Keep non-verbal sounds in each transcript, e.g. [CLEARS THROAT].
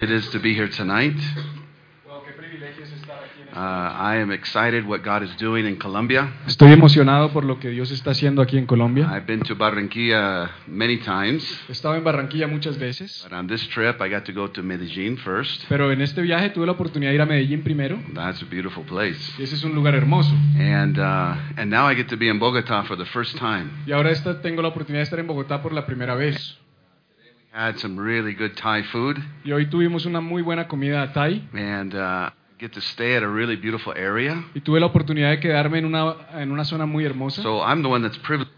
it is to be here tonight. Wow, qué privilegio es estar aquí en Uh, I am excited what God is doing in Colombia. Estoy emocionado por lo que Dios está haciendo aquí en Colombia. I've been to Barranquilla many times, He estado en Barranquilla muchas veces, but on this trip I got to go to Medellin first. pero en este viaje tuve la oportunidad de ir a Medellín primero, That's a beautiful place. y ese es un lugar hermoso. And uh, and now I get to be in Bogota for the first time. Y ahora esta, tengo la oportunidad de estar en Bogotá por la primera vez. Had some really good Thai food, Y hoy tuvimos una muy buena comida Thai, and uh, get to stay at a really beautiful area. y tuve la oportunidad de quedarme en una, en una zona muy hermosa. So I'm the one that's privileged.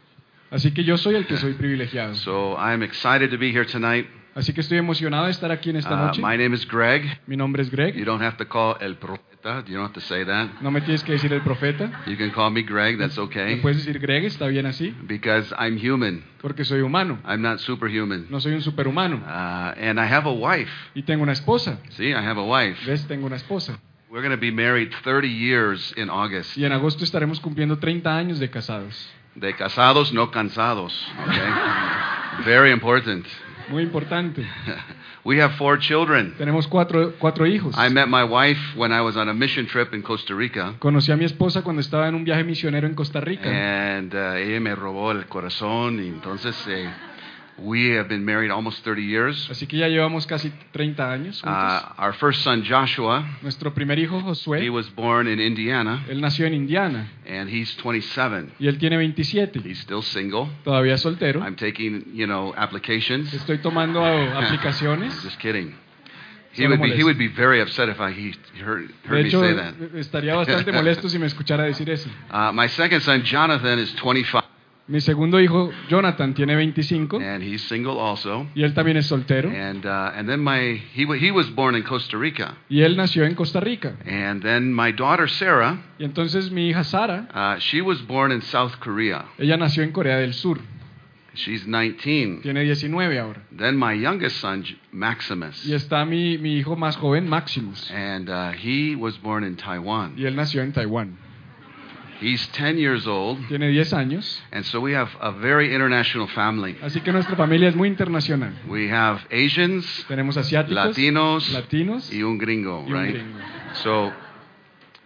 Así que yo soy el que soy privilegiado. So I'm excited to be here tonight. Así que estoy emocionado de estar aquí en esta Uh, noche. my name is Greg. Mi nombre es Greg. You don't have to call El Profeta. You don't have to say that. No me tienes que decir el profeta. You can call me Greg. That's Me okay. puedes decir Greg, está bien así, Because I'm human. porque soy humano. I'm not superhuman. No soy un superhumano. Uh, and I have a wife. Y tengo una esposa. See, I have a wife. ¿Ves? Tengo una esposa. We're going to be married 30 years in August. Y en agosto estaremos cumpliendo 30 años de casados. De casados, no cansados. Okay? [LAUGHS] Very important. Muy importante. [LAUGHS] we have four children. Tenemos cuatro, cuatro hijos. I met my wife when I was on a mission trip in Costa Rica. Conocí a mi esposa cuando estaba en un viaje misionero en Costa Rica. And uh, ella me robó el corazón. Y entonces, eh, we have been married almost 30 years. Así que ya llevamos casi 30 años juntos. Uh, our first son, Joshua, Nuestro primer hijo, Josué. he was born in Indiana, él nació en Indiana and he's 27. y él tiene 27. He's still single. Todavía soltero. I'm taking, you know, applications. Estoy tomando [LAUGHS] aplicaciones. Just kidding. He would be he would be very upset if I he heard, heard me say that. estaría bastante molesto si me escuchara decir eso. [LAUGHS] Uh, my second son, Jonathan, is 25, Mi segundo hijo, Jonathan, tiene 25 and he's single also. y él también es soltero. And uh, and then my he he was born in Costa Rica, Y él nació en Costa Rica. and then my daughter Sarah, Y entonces mi hija Sara, uh, she was born in South Korea. ella nació en Corea del Sur. She's 19. Tiene 19 ahora. Then my youngest son, Maximus, Y está mi, mi hijo más joven, Maximus. and uh, he was born in Taiwan. Y él nació en Taiwán. He's 10 years old, Tiene 10 años. and so we have a very international family. Así que nuestra familia es muy internacional. We have Asians, Tenemos asiáticos, Latinos, latinos y un gringo, y un right? gringo. So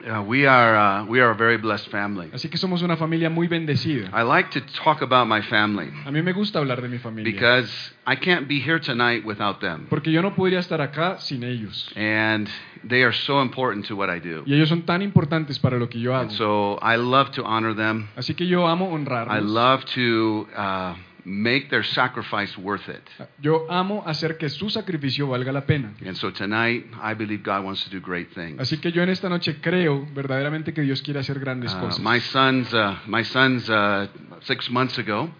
uh, we are uh, we are a very blessed family. Así que somos una familia muy bendecida. I like to talk about my family A mí me gusta hablar de mi familia. because I can't be here tonight without them, Porque yo no podría estar acá sin ellos. and they are so important to what I do. Y ellos son tan importantes para lo que yo hago. And so I love to honor them. Así que yo amo I love to uh, make their sacrifice worth it. Yo amo hacer que su sacrificio valga la pena. And so tonight, I believe God wants to do great things. Así que yo en esta noche creo verdaderamente que Dios quiere hacer grandes Uh, cosas. my sons, uh, my sons, uh, six months ago,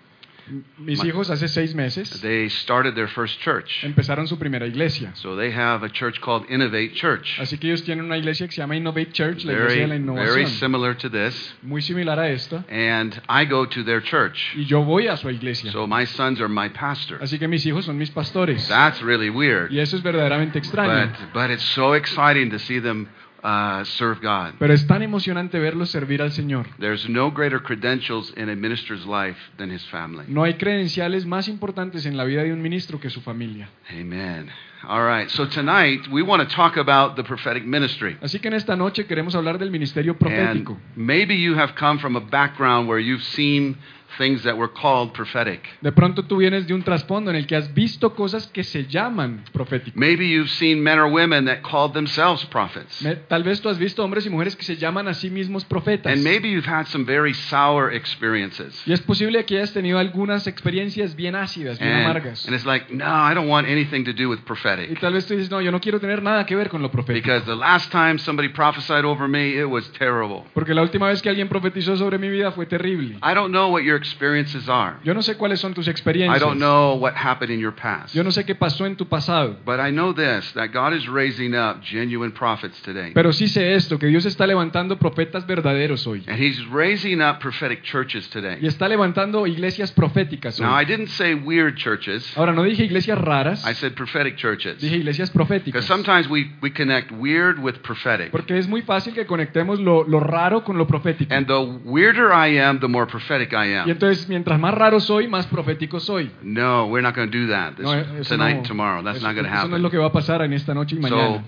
Mis hijos hace seis meses they started their first church. empezaron su primera iglesia. So they have a church called Innovate Church. Así que ellos tienen una iglesia que se llama Innovate Church, la iglesia de la Very, very similar to this. Muy similar a esta. And I go to their church. Y yo voy a su iglesia. So my sons are my pastor. Así que mis hijos son mis pastores. That's really weird. Y eso es verdaderamente extraño. But, but it's so exciting to see them uh, serve God. Pero es tan emocionante verlos servir al Señor. There's no greater credentials in a minister's life than his family. No hay credenciales más importantes en la vida de un ministro que su familia. Amen. All right. So tonight we want to talk about the prophetic ministry. Así que en esta noche queremos hablar del ministerio profético. And maybe you have come from a background where you've seen things that were called prophetic. De pronto tú vienes de un trasfondo en el que has visto cosas que se llaman proféticos. Maybe you've seen men or women that called themselves prophets. Tal vez tú has visto hombres y mujeres que se llaman a sí mismos profetas. And maybe you've had some very sour experiences. Y es posible que hayas tenido algunas experiencias bien ácidas, bien And, amargas. and it's like, no, I don't want anything to do with Y prophetic. tal vez tú dices, no, yo no quiero tener nada que ver con lo profético. Because the last time somebody prophesied over me, it was terrible. Porque la última vez que alguien profetizó sobre mi vida fue terrible. I don't know what your experiences are. Yo no sé cuáles son tus I don't know what happened in your past. Yo no sé qué pasó en tu pasado. But I know this that God is raising up genuine prophets today. Pero sí sé esto, que Dios está levantando profetas verdaderos hoy. And He's raising up prophetic churches today. Y está levantando iglesias proféticas Now, I didn't say weird churches, Ahora, no dije iglesias raras, I said prophetic churches. dije iglesias proféticas. Because sometimes we, we connect weird with prophetic. Porque es muy fácil que conectemos lo, lo raro con lo profético. And the weirder I am, the more prophetic I am. Entonces, mientras más raro soy, más profético soy. No, we're not going to do that this, No, eh, tonight no- and tomorrow. That's eso- not going to eso no es happen. lo que va a pasar en esta noche y So,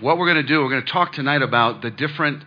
what we're going to do, we're going to talk tonight about the different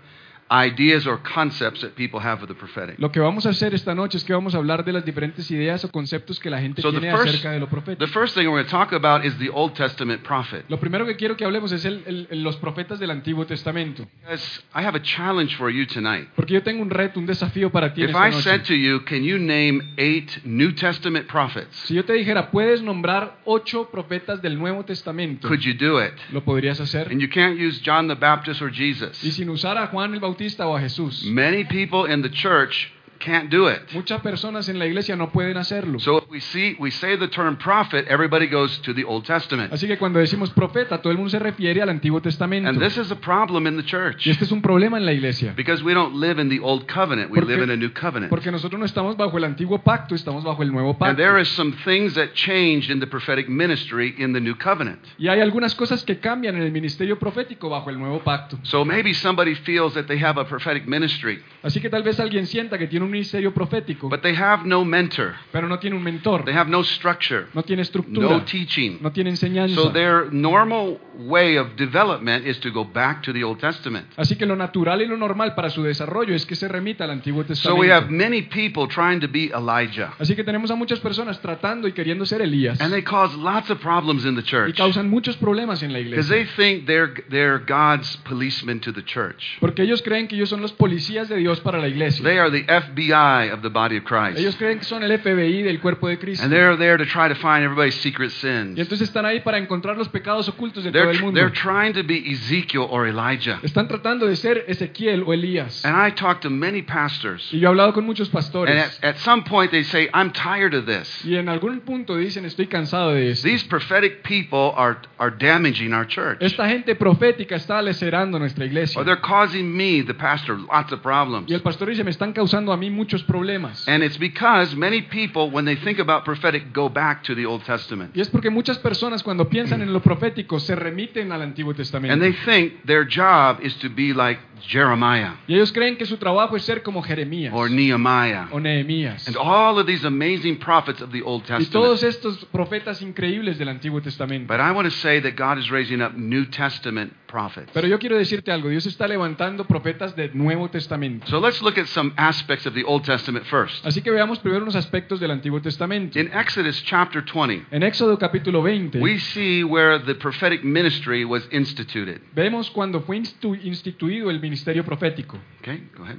ideas or concepts that people have of the prophetic. Lo que vamos a hacer esta noche es que vamos a hablar de las diferentes ideas o conceptos que la gente So the tiene first, acerca de lo the first thing we're going to talk about is the Old Testament prophet. Lo primero que quiero que hablemos es el- el- los profetas del Antiguo Testamento. Because I have a challenge for you tonight. Porque yo tengo un reto, un desafío para ti If esta I said to you, can you name eight New Testament prophets? Si yo te dijera, puedes nombrar ocho profetas del Nuevo Testamento, Could you do it? lo podrías hacer. And you can't use John the Baptist or Jesus. Y sin usar a Juan el Bautista o a Jesús. Many people in the church can't do it. Muchas personas en la iglesia no pueden hacerlo. So if we see we say the term prophet, everybody goes to the Old Testament. Así que cuando decimos profeta, todo el mundo se refiere al Antiguo Testamento. And this is a problem in the church Y este es un problema en la iglesia. because we don't live in the old covenant, we Porque- live in a new covenant. Porque nosotros no estamos bajo el antiguo pacto, estamos bajo el nuevo And pacto. there is some things that changed in the prophetic ministry in the new covenant. Y hay algunas cosas que cambian en el ministerio profético bajo el nuevo pacto. So maybe somebody feels that they have a prophetic ministry, Así que tal vez alguien sienta que tiene un ministerio profético, but they have no mentor. pero no tiene un mentor, They have no structure, no tiene no estructura, teaching. no tiene enseñanza. So their normal way of development is to go back to the Old Testament. Así que lo natural y lo normal para su desarrollo es que se remita al Antiguo So we have Testamento. many people trying to be Elijah. Así que tenemos a muchas personas tratando y queriendo ser Elías And they cause lots of problems in the y church causan muchos problemas en la because iglesia. they think they're, they're God's policemen to the church. Porque ellos creen que ellos son los policías de Dios para la iglesia. They are the FBI of the body of Ellos Christ. creen que son el FBI del cuerpo de Cristo. And they're there to try to find everybody's secret Y sins. entonces están ahí para encontrar los pecados ocultos de todo They're, el tr- mundo. they're trying to be Ezekiel or Elijah. Están tratando de ser Ezequiel o Elías. And I talk to many pastors. Y yo he hablado con muchos And pastores. at, at some point they say, I'm tired of this. Y en algún punto dicen, estoy cansado de esto. These prophetic people are, are damaging our church. Esta gente profética está lecerando nuestra iglesia. Or they're causing me, the pastor, lots of problems. Y el pastor dice, me están causando a mí muchos problemas. And it's because many people, when they think about prophetic, go back to the Old Testament. Y es porque muchas personas cuando piensan en lo profético se remiten al Antiguo Testamento. And they think their job is to be like Jeremiah Y ellos creen que su trabajo es ser como Jeremías or Nehemiah o Nehemías. and all of these amazing prophets of the Old Y todos Testament. estos profetas increíbles del Antiguo Testamento. But I want to say that God is raising up New Testament prophets. Pero yo quiero decirte algo, Dios está levantando profetas del Nuevo Testamento. So let's look at some aspects of the Old Testament first. Así que veamos primero unos aspectos del Antiguo Testamento. In Exodus chapter 20, En Éxodo capítulo 20 we see where the prophetic ministry was instituted. vemos cuando fue instituido el ministerio profético. Okay, go ahead.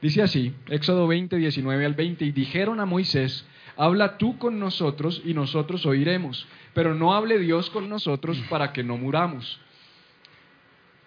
Dice así, Éxodo 20, 19 al 20, y dijeron a Moisés, habla tú con nosotros y nosotros oiremos, pero no hable Dios con nosotros para que no muramos.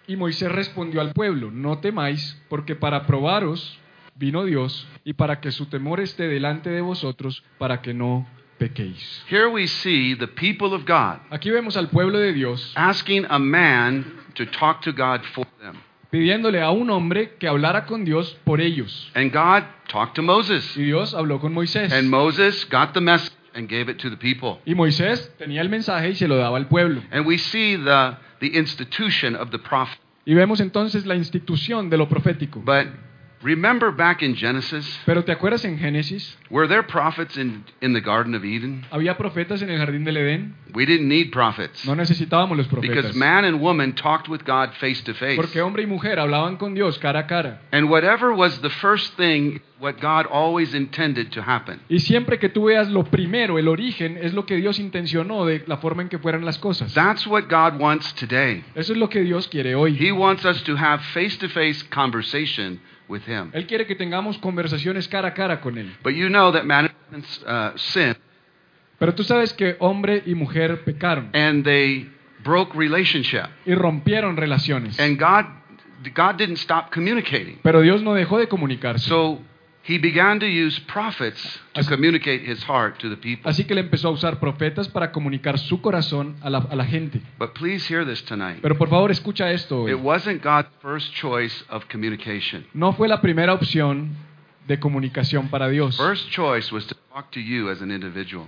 Y Moisés respondió al pueblo, no temáis, porque para probaros vino Dios y para que su temor esté delante de vosotros, para que no pequéis. Here we see the people of God Aquí vemos al pueblo de Dios asking a man to talk to God for them. Pidiéndole a un hombre que hablara con Dios por ellos. And God talked to Moses. Y Dios habló con Moisés. And Moses got the message and gave it to the people. Y Moisés tenía el mensaje y se lo daba al pueblo. And we see the, the institution of the prophet. Y vemos entonces la institución de lo profético. But remember back in Genesis, Pero ¿te acuerdas en Génesis? were there prophets in, in the Garden of Eden? Había profetas en el jardín del Edén. We didn't need prophets No necesitábamos los profetas. because man and woman talked with God face to face. Porque hombre y mujer hablaban con Dios cara a cara. And whatever was the first thing, what God always intended to happen. Y siempre que tú veas lo primero, el origen, es lo que Dios intencionó de la forma en que fueran las cosas. That's what God wants today. Eso es lo que Dios quiere hoy. He wants us to have face to face conversation with Him. Él quiere que tengamos conversaciones cara a cara con Él. But you know that man uh, sinned Pero tú sabes que hombre y mujer pecaron and they broke relationship. y rompieron relaciones. And God, God didn't stop communicating. Pero Dios no dejó de comunicarse. So He began to use prophets to Así- communicate His heart to the people. Así que le empezó a usar profetas para comunicar su corazón a la, a la gente. But please hear this tonight. Pero por favor escucha esto. Hoy. It wasn't God's first choice of communication. No fue la primera opción de comunicación para Dios. First choice was to talk to you as an individual.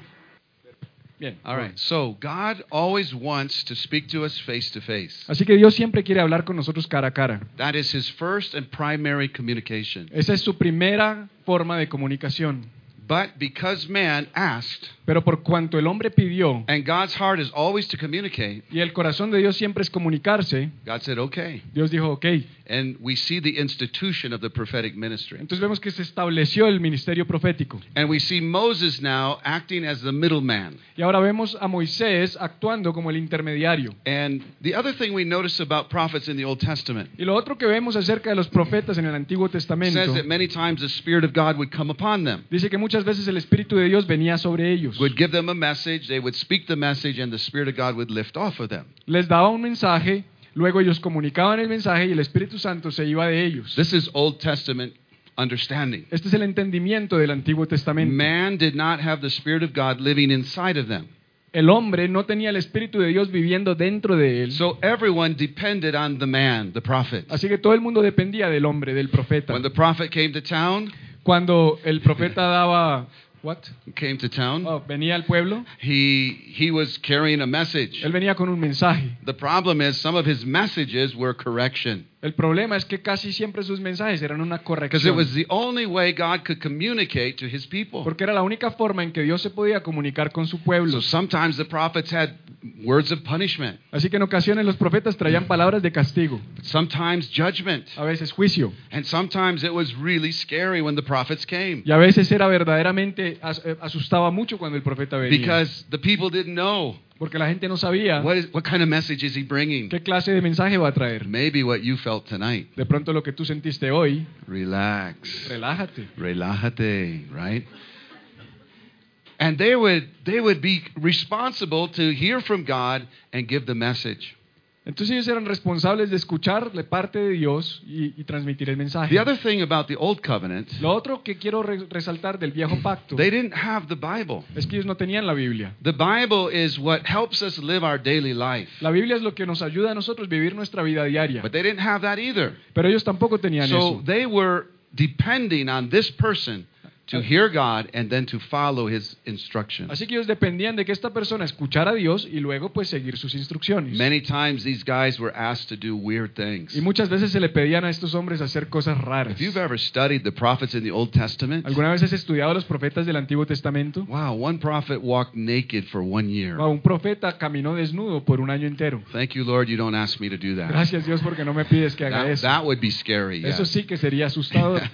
Bien. All right. So God always wants to speak to us face to face. Así que Dios siempre quiere hablar con nosotros cara a cara. That is his first and primary communication. Esa es su primera forma de comunicación. But because man asked, Pero por cuanto el hombre pidió and God's heart is always to communicate, y el corazón de Dios siempre es comunicarse, God said, okay. Dios dijo, ok. And we see the institution of the prophetic ministry. Entonces vemos que se estableció el ministerio profético. And we see Moses now acting as the middleman. Y ahora vemos a Moisés actuando como el intermediario. And the other thing we notice about prophets in the Old Testament Y lo otro que vemos acerca de los profetas en el Antiguo Testamento, says that many times the Spirit of God would come upon them, dice que muchas veces el Espíritu de Dios venía sobre ellos. Would give them a message, they would speak the message, and the Spirit of God would lift off of them. Les daba un mensaje, luego ellos comunicaban el mensaje y el Espíritu Santo se iba de ellos. This is Old Testament understanding. Este es el entendimiento del Antiguo Testamento. Man did not have the Spirit of God living inside of them. El hombre no tenía el Espíritu de Dios viviendo dentro de él. So everyone depended on the man, the prophet. Así que todo el mundo dependía del hombre, del profeta. When the prophet came to town, Cuando el profeta daba what? came to town, Oh, venía al pueblo, he he was carrying a message. él venía con un mensaje. The problem is some of his messages were correction El problema es que casi siempre sus mensajes eran una it corrección. was the only way God could communicate to his people. Porque era la única forma en que Dios se podía comunicar con su pueblo. So sometimes the prophets had words of punishment, Así que en ocasiones los profetas traían palabras de castigo, sometimes judgment, a veces juicio, and sometimes it was really scary when the prophets came. Y a veces era verdaderamente eh, asustaba mucho cuando el profeta venía, because the people didn't know porque la gente no sabía what is what kind of message is he bringing. qué clase de mensaje va a traer. Maybe what you felt tonight. De pronto lo que tú sentiste hoy, Relax. relájate. Relájate, right? And they would they would be responsible to hear from God and give the message. Entonces ellos eran responsables de escuchar de parte de Dios y, y transmitir el mensaje. The other thing about the old covenant, Lo otro que quiero re- resaltar del viejo pacto they didn't have the Bible. es que ellos no tenían la Biblia. The Bible is what helps us live our daily life. La Biblia es lo que nos ayuda a nosotros vivir nuestra vida diaria. But they didn't have that either. Pero ellos tampoco tenían So eso. they were depending on this person to hear God and then to follow his instructions. Así que ellos dependían de que esta persona escuchara a Dios y luego pues seguir sus instrucciones. Many times these guys were asked to do weird things. Y muchas veces se le pedían a estos hombres hacer cosas raras. If you've ever studied the prophets in the Old Testament, ¿Alguna vez has estudiado los profetas del Antiguo Testamento? wow, one prophet walked naked for one year. Wow, un profeta caminó desnudo por un año entero. Thank you, Lord, you don't ask me to do that. Gracias Dios porque no me pides que haga That, eso. that would be scary. yeah. Eso sí que sería asustador. [LAUGHS]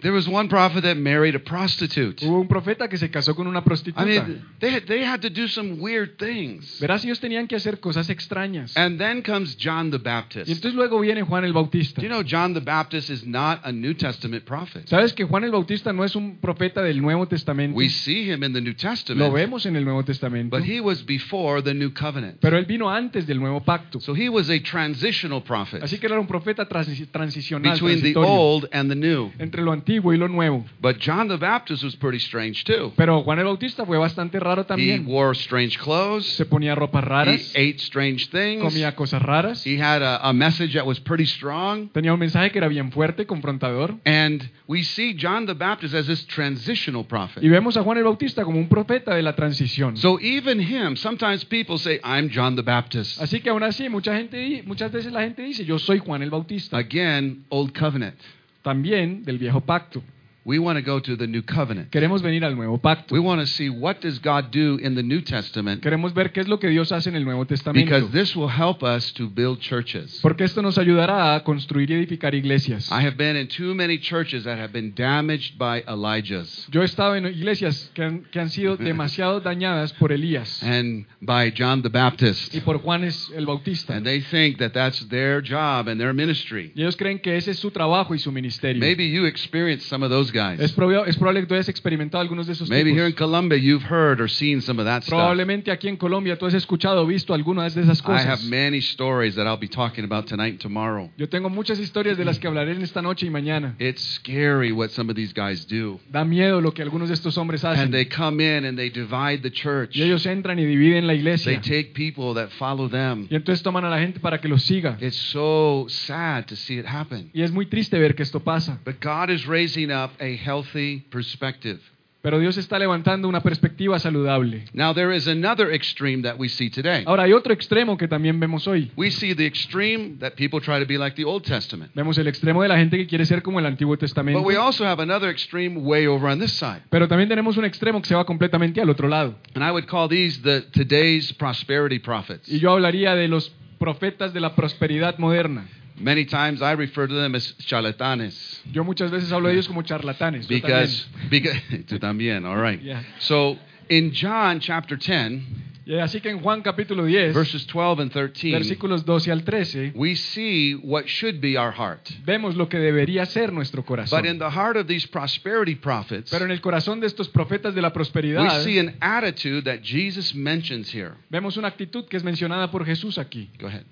there was one prophet that married a prostitute. Hubo un profeta que se casó con una I mean, they had, they had to do some weird things. Verás, ellos tenían que hacer cosas extrañas. And then comes John the Baptist. Y entonces luego viene Juan el Bautista. Do you know John the Baptist is not a New Testament prophet? ¿Sabes que Juan el Bautista no es un profeta del Nuevo Testamento? We see him in the New Testament. Lo vemos en el Nuevo Testamento. but he was before the New Covenant. Pero él vino antes del Nuevo Pacto. So he was a transitional prophet Así que era un profeta transi- transicional, between the old and the new. entre lo antiguo y lo nuevo. But John the Baptist was pretty strange too. Pero Juan el Bautista fue bastante raro también. He wore strange clothes. Se ponía ropas He ate strange things. comía cosas raras, He had a, a message that was pretty strong. tenía un mensaje que era bien fuerte, confrontador. And we see John the Baptist as this transitional prophet. Y vemos a Juan el Bautista como un profeta de la transición. So even him, sometimes people say, I'm John the Baptist. Así que aún así, mucha gente, muchas veces la gente dice, yo soy Juan el Bautista. Again, Old Covenant. También del viejo pacto. We want to go to the New Covenant. Queremos venir al nuevo pacto. We want to see what does God do in the New Testament Queremos ver qué es lo que Dios hace en el Nuevo Testamento. because this will help us to build churches. Porque esto nos ayudará a construir y edificar iglesias. I have been in too many churches that have been damaged by Elijah's Yo he estado en iglesias que han, que han sido [LAUGHS] demasiado dañadas por Elías and by John the Baptist. y por Juan el Bautista. And they think that that's their job and their ministry. Y ellos creen que ese es su trabajo y su ministerio. Maybe you experienced some of those Es, guys. es probable que tú hayas experimentado algunos de esos Maybe here in. Colombia you've heard or seen some of that stuff. Probablemente aquí en Colombia tú has escuchado o visto algunas de esas cosas. I have many stories that I'll be talking about tonight and tomorrow. Yo tengo muchas historias de las que hablaré en esta noche y mañana. It's scary what some of these guys do. Da miedo lo que algunos de estos hombres hacen. And they come in and they divide the church. Y ellos entran y dividen la iglesia. They take people that follow them. Y entonces toman a la gente para que los siga. It's so sad to see it happen. Y es muy triste ver que esto pasa. But God is raising up a healthy perspective. Pero Dios está levantando una perspectiva saludable. Now, there is another extreme that we see today. Ahora hay otro extremo que también vemos hoy. We see the extreme that people try to be like the Old Testament. Vemos el extremo de la gente que quiere ser como el Antiguo Testamento. But we also have another extreme way over on this side. Pero también tenemos un extremo que se va completamente al otro lado. And I would call these the today's prosperity prophets. Y yo hablaría de los profetas de la prosperidad moderna. Many times I refer to them as charlatanes. Yo muchas veces hablo de ellos como charlatanes. Because, because [LAUGHS] tú también, all right. Yeah. So in John chapter 10, también. Y así que en Juan capítulo 10, verses 12 and 13, versículos 12 al 13, we see what should be our heart. vemos lo que debería ser nuestro corazón. But in the heart of these prosperity prophets, Pero en el corazón de estos profetas de la prosperidad, we see an attitude that Jesus mentions here. vemos una actitud que es mencionada por Jesús aquí. Go ahead.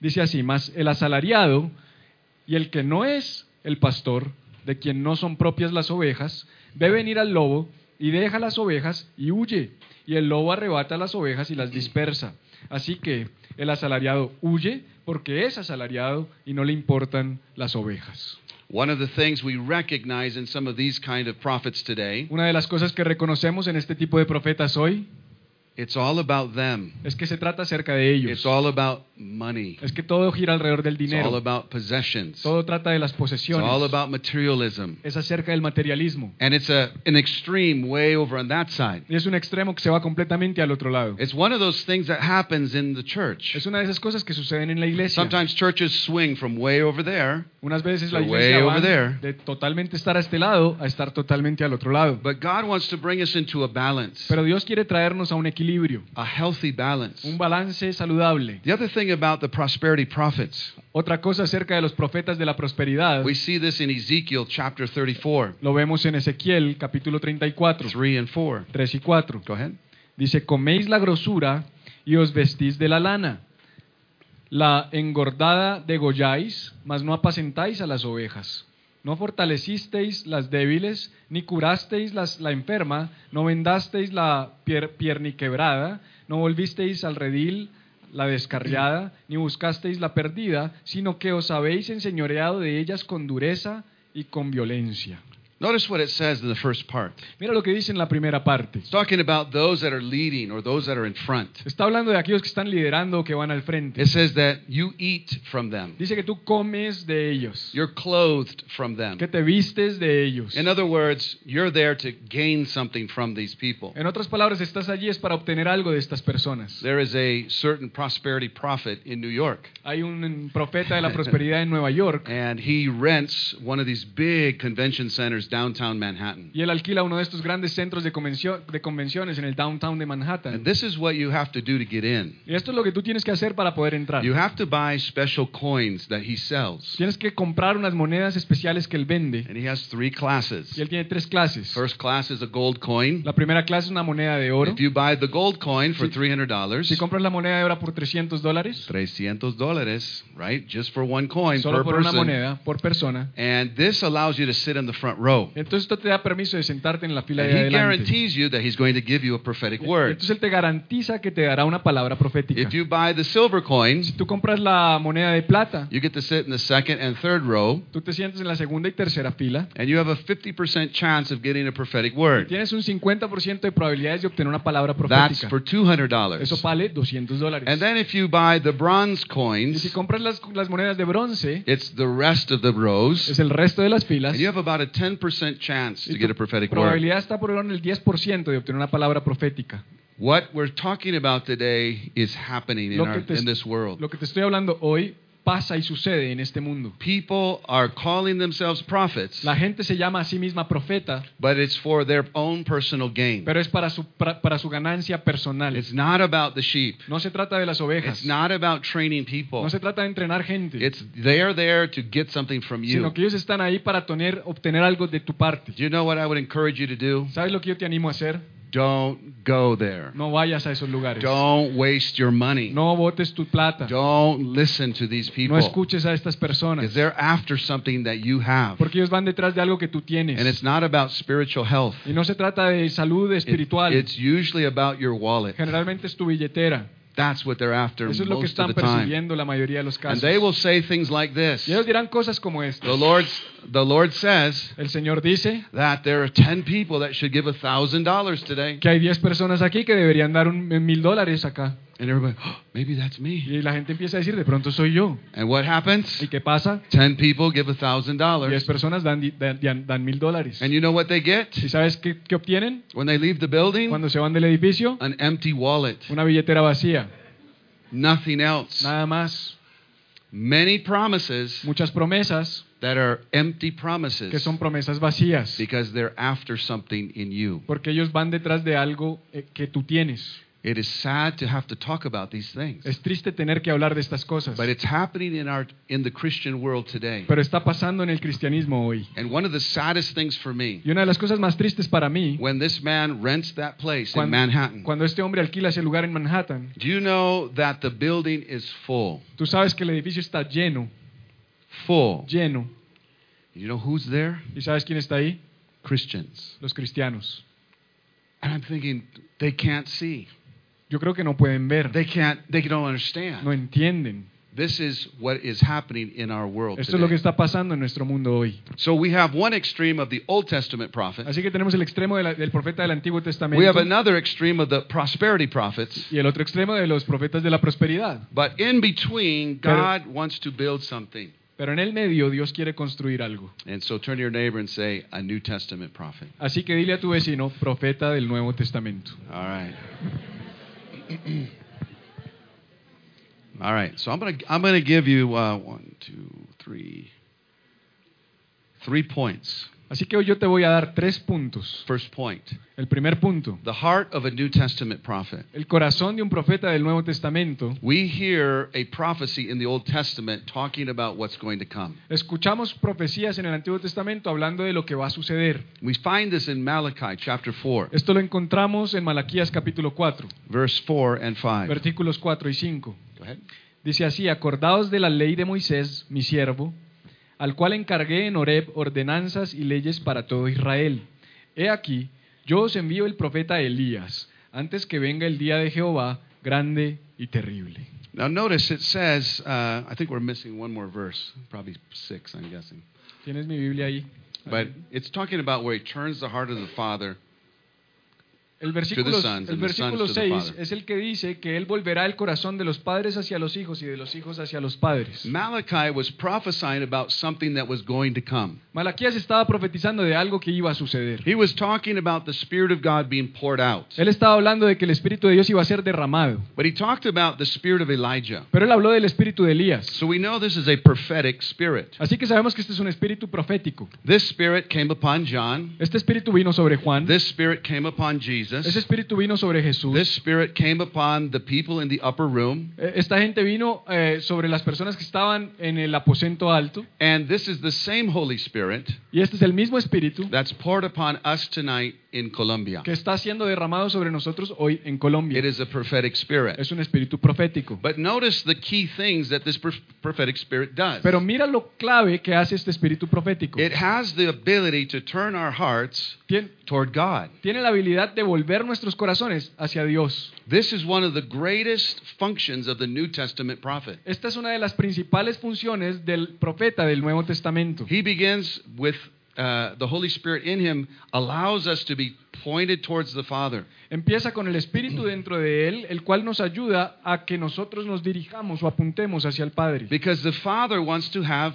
Dice así, más el asalariado y el que no es el pastor, de quien no son propias las ovejas, ve venir al lobo y deja las ovejas y huye. Y el lobo arrebata las ovejas y las dispersa. Así que el asalariado huye porque es asalariado y no le importan las ovejas. One of the things we recognize in some of these kind of prophets today, Una de las cosas que reconocemos en este tipo de profetas hoy it's all about them. es que se trata acerca de ellos. It's all about money. Es que todo gira alrededor del It's all about possessions. Todo trata de las It's all about materialism. Es acerca del materialismo. And it's a, an extreme way over on that side. Y es un extremo que se va completamente al otro lado. It's one of those things that happens in the church. Es una de esas cosas que suceden en la iglesia. Sometimes churches swing from way over there, Unas veces la iglesia va over there. de totalmente estar a este lado a estar totalmente al otro lado. but God wants to bring us into a balance, Pero Dios quiere traernos a un equilibrio, a healthy balance. un balance saludable. The other thing about the prosperity prophets, Otra cosa acerca de los profetas de la prosperidad, we see this in Ezekiel chapter 34, lo vemos en Ezequiel capítulo 34, 3 and 4. 3 y 4. Go ahead. Dice, coméis la grosura y os vestís de la lana. La engordada degolláis, mas no apacentáis a las ovejas. No fortalecisteis las débiles, ni curasteis las- la enferma, no vendasteis la pier, pierniquebrada, no volvisteis al redil la descarriada, ni buscasteis la perdida, sino que os habéis enseñoreado de ellas con dureza y con violencia. Notice what it says in the first part. Mira lo que dice en la primera parte. It's talking about those that are leading or those that are in front. Está hablando de aquellos que están liderando o que van al frente. It says that you eat from them, Dice que tú comes de ellos, you're clothed from them. que te vistes de ellos. In other words, you're there to gain something from these people. En otras palabras, estás allí es para obtener algo de estas personas. There is a certain prosperity prophet in New York, Hay un profeta de la [LAUGHS] prosperidad en Nueva York and he rents one of these big convention centers downtown Manhattan. y él alquila uno de estos grandes centros de, convencio- de convenciones en el downtown de Manhattan. And this is what you have to do to get in. Y esto es lo que tú tienes que hacer para poder entrar. You have to buy special coins that he sells. Tienes que comprar unas monedas especiales que él vende. And he has three classes. Y él tiene tres clases. First class is a gold coin. La primera clase es una moneda de oro. If you buy the gold coin for $300, Si compras la moneda de oro por 300 dólares, 300 dólares, right? Just for one coin solo per por una person. moneda por persona, And this allows you to sit in the front row. Entonces esto te da permiso de sentarte en la fila de he adelante. guarantees you that he's going to give you a prophetic word. Entonces él te garantiza que te dará una palabra profética. If you buy the silver coin, Si tú compras la moneda de plata, you get to sit in the second and third row, tú te sientes en la segunda y tercera fila. and you have a 50% chance of getting a prophetic word. Tienes un 50% de probabilidades de obtener una palabra That's profética. for $200. Eso vale 200 dólares. And then if you buy the bronze Y coins, si compras las, las monedas de bronce, it's the rest of the rows, es el resto de las filas. and you have about a 10% chance to get a prophetic word. probabilidad está por en el 10% de obtener una palabra profética. What we're talking about today is happening in, Lo our, que te- in this world. Lo que te estoy hablando hoy pasa y sucede en este mundo. People are calling themselves prophets, La gente se llama a sí misma profeta, but it's for their own personal gain. pero es para su, para, para su ganancia personal. It's not about the sheep. No se trata de las ovejas. It's not about training people. No se trata de entrenar gente. It's they're there to get something from you. Sino que ellos están ahí para tener, obtener algo de tu parte. Do you know what I would encourage you to do? ¿Sabes lo que yo te animo a hacer? Don't go there. No vayas a esos lugares. Don't waste your money. No botes tu plata. Don't listen to these people. No escuches a estas personas. Because they're after something that you have. Porque ellos van detrás de algo que tú tienes. And it's not about spiritual health. Y no se trata de salud It- espiritual. it's usually about your wallet. Generalmente es tu billetera. That's what they're after Eso es lo que most of están the time. persiguiendo la mayoría de los And casos. they will say things like this. Y ellos dirán cosas como The estas. Lord, the Lord says El Señor dice that there are 10 people that should give $1,000 today. que hay 10 personas aquí que deberían dar un mil dólares acá. And everybody, oh, maybe that's me. Y la gente empieza a decir, de pronto soy yo. And what happens? ¿Y qué pasa? 10 people give 10 $1,000. personas dan, dan, dan- dan mil dólares. And you know what they get? ¿Y sabes qué, qué obtienen? When they leave the building? Cuando se van del edificio, An empty wallet. una billetera vacía. Nothing else. Nada más. Many promises Muchas promesas that are empty promises que son promesas vacías. because they're after something in you. Porque ellos van detrás de algo eh, que tú tienes. It is sad to have to talk about these things. Es triste tener que hablar de estas cosas. But it's happening in our in the Christian world today. Pero está pasando en el cristianismo hoy. And one of the saddest things for me, Y una de las cosas más tristes para mí, when this man rents that place in Manhattan, cuando este hombre alquila ese lugar en Manhattan, do you know that the building is full? tú sabes que el edificio está lleno, Full. lleno. You know who's there? ¿Y sabes quién está ahí? Christians. Los cristianos. And I'm thinking they can't see. Yo creo que no pueden ver, They can't they don't understand. no entienden. This is what is happening in our world Esto es lo que está pasando en nuestro mundo hoy. So we have one extreme of the Old Testament prophets. Así que tenemos el extremo de la- del profeta del Antiguo We have Testamento another extreme of the prosperity prophets. y el otro extremo de los profetas de la prosperidad. But in between, Pero- God wants to build something. Pero en el medio Dios quiere construir algo. And so turn to your neighbor and say, a New Testament prophet. Así que dile a tu vecino, profeta del Nuevo Testamento. All right. All right. So I'm gonna I'm gonna give you uh, one, two, three, three points. Así que hoy yo te voy a dar tres puntos. First point: El primer punto, the heart of a New Testament prophet. el corazón de un profeta del Nuevo Testamento. We hear a prophecy in the Old Testament talking about what's going to come. Escuchamos profecías en el Antiguo Testamento hablando de lo que va a suceder. We find this in Malachi chapter 4, Esto lo encontramos en Malaquías capítulo 4, verse 4 and 5. versículos 4 y 5. Go ahead. Dice así, acordaos de la ley de Moisés, mi siervo, al cual encargué en Horeb ordenanzas y leyes para todo Israel. He aquí, yo os envío el profeta Elías, antes que venga el día de Jehová, grande y terrible. Now notice it says, uh, I think we're missing one more verse, probably six, I'm guessing. ¿Tienes mi Biblia ahí? But it's talking about where he turns the heart of the father. El versículo, sons el versículo sons 6 es el que dice que Él volverá el corazón de los padres hacia los hijos y de los hijos hacia los padres. Malachi was prophesying about something that was going to come. Malaquías estaba profetizando de algo que iba a suceder. He was talking about the Spirit of God being poured out. Él estaba hablando de que el Espíritu de Dios iba a ser derramado. But he talked about the Spirit of Elijah. Pero Él habló del Espíritu de Elías. So we know this is a prophetic spirit. Así que sabemos que este es un espíritu profético. This spirit came upon John. Este espíritu vino sobre Juan. This spirit came upon Ese Jesus. espíritu vino sobre Jesús. This spirit came upon the people in the upper room. Esta gente vino eh, sobre las personas que estaban en el aposento alto. And this is the same Holy Spirit Y este es el mismo espíritu that's poured upon us tonight in Colombia. que está siendo derramado sobre nosotros hoy en Colombia. It is a prophetic spirit. Es un espíritu profético. But notice the key things that this pro- prophetic spirit does. Pero mira lo clave que hace este espíritu profético. It has the ability to turn our hearts Tien- toward God. Tiene la habilidad de volver nuestros corazones hacia Dios. This is one of the greatest functions of the New Testament prophet. Esta es una de las principales funciones del profeta del Nuevo Testamento. He begins with uh, the Holy Spirit in him, allows us to be pointed towards the Father. Empieza con el Espíritu dentro de él, el cual nos ayuda a que nosotros nos dirijamos o apuntemos hacia el Padre. Because the Father wants to have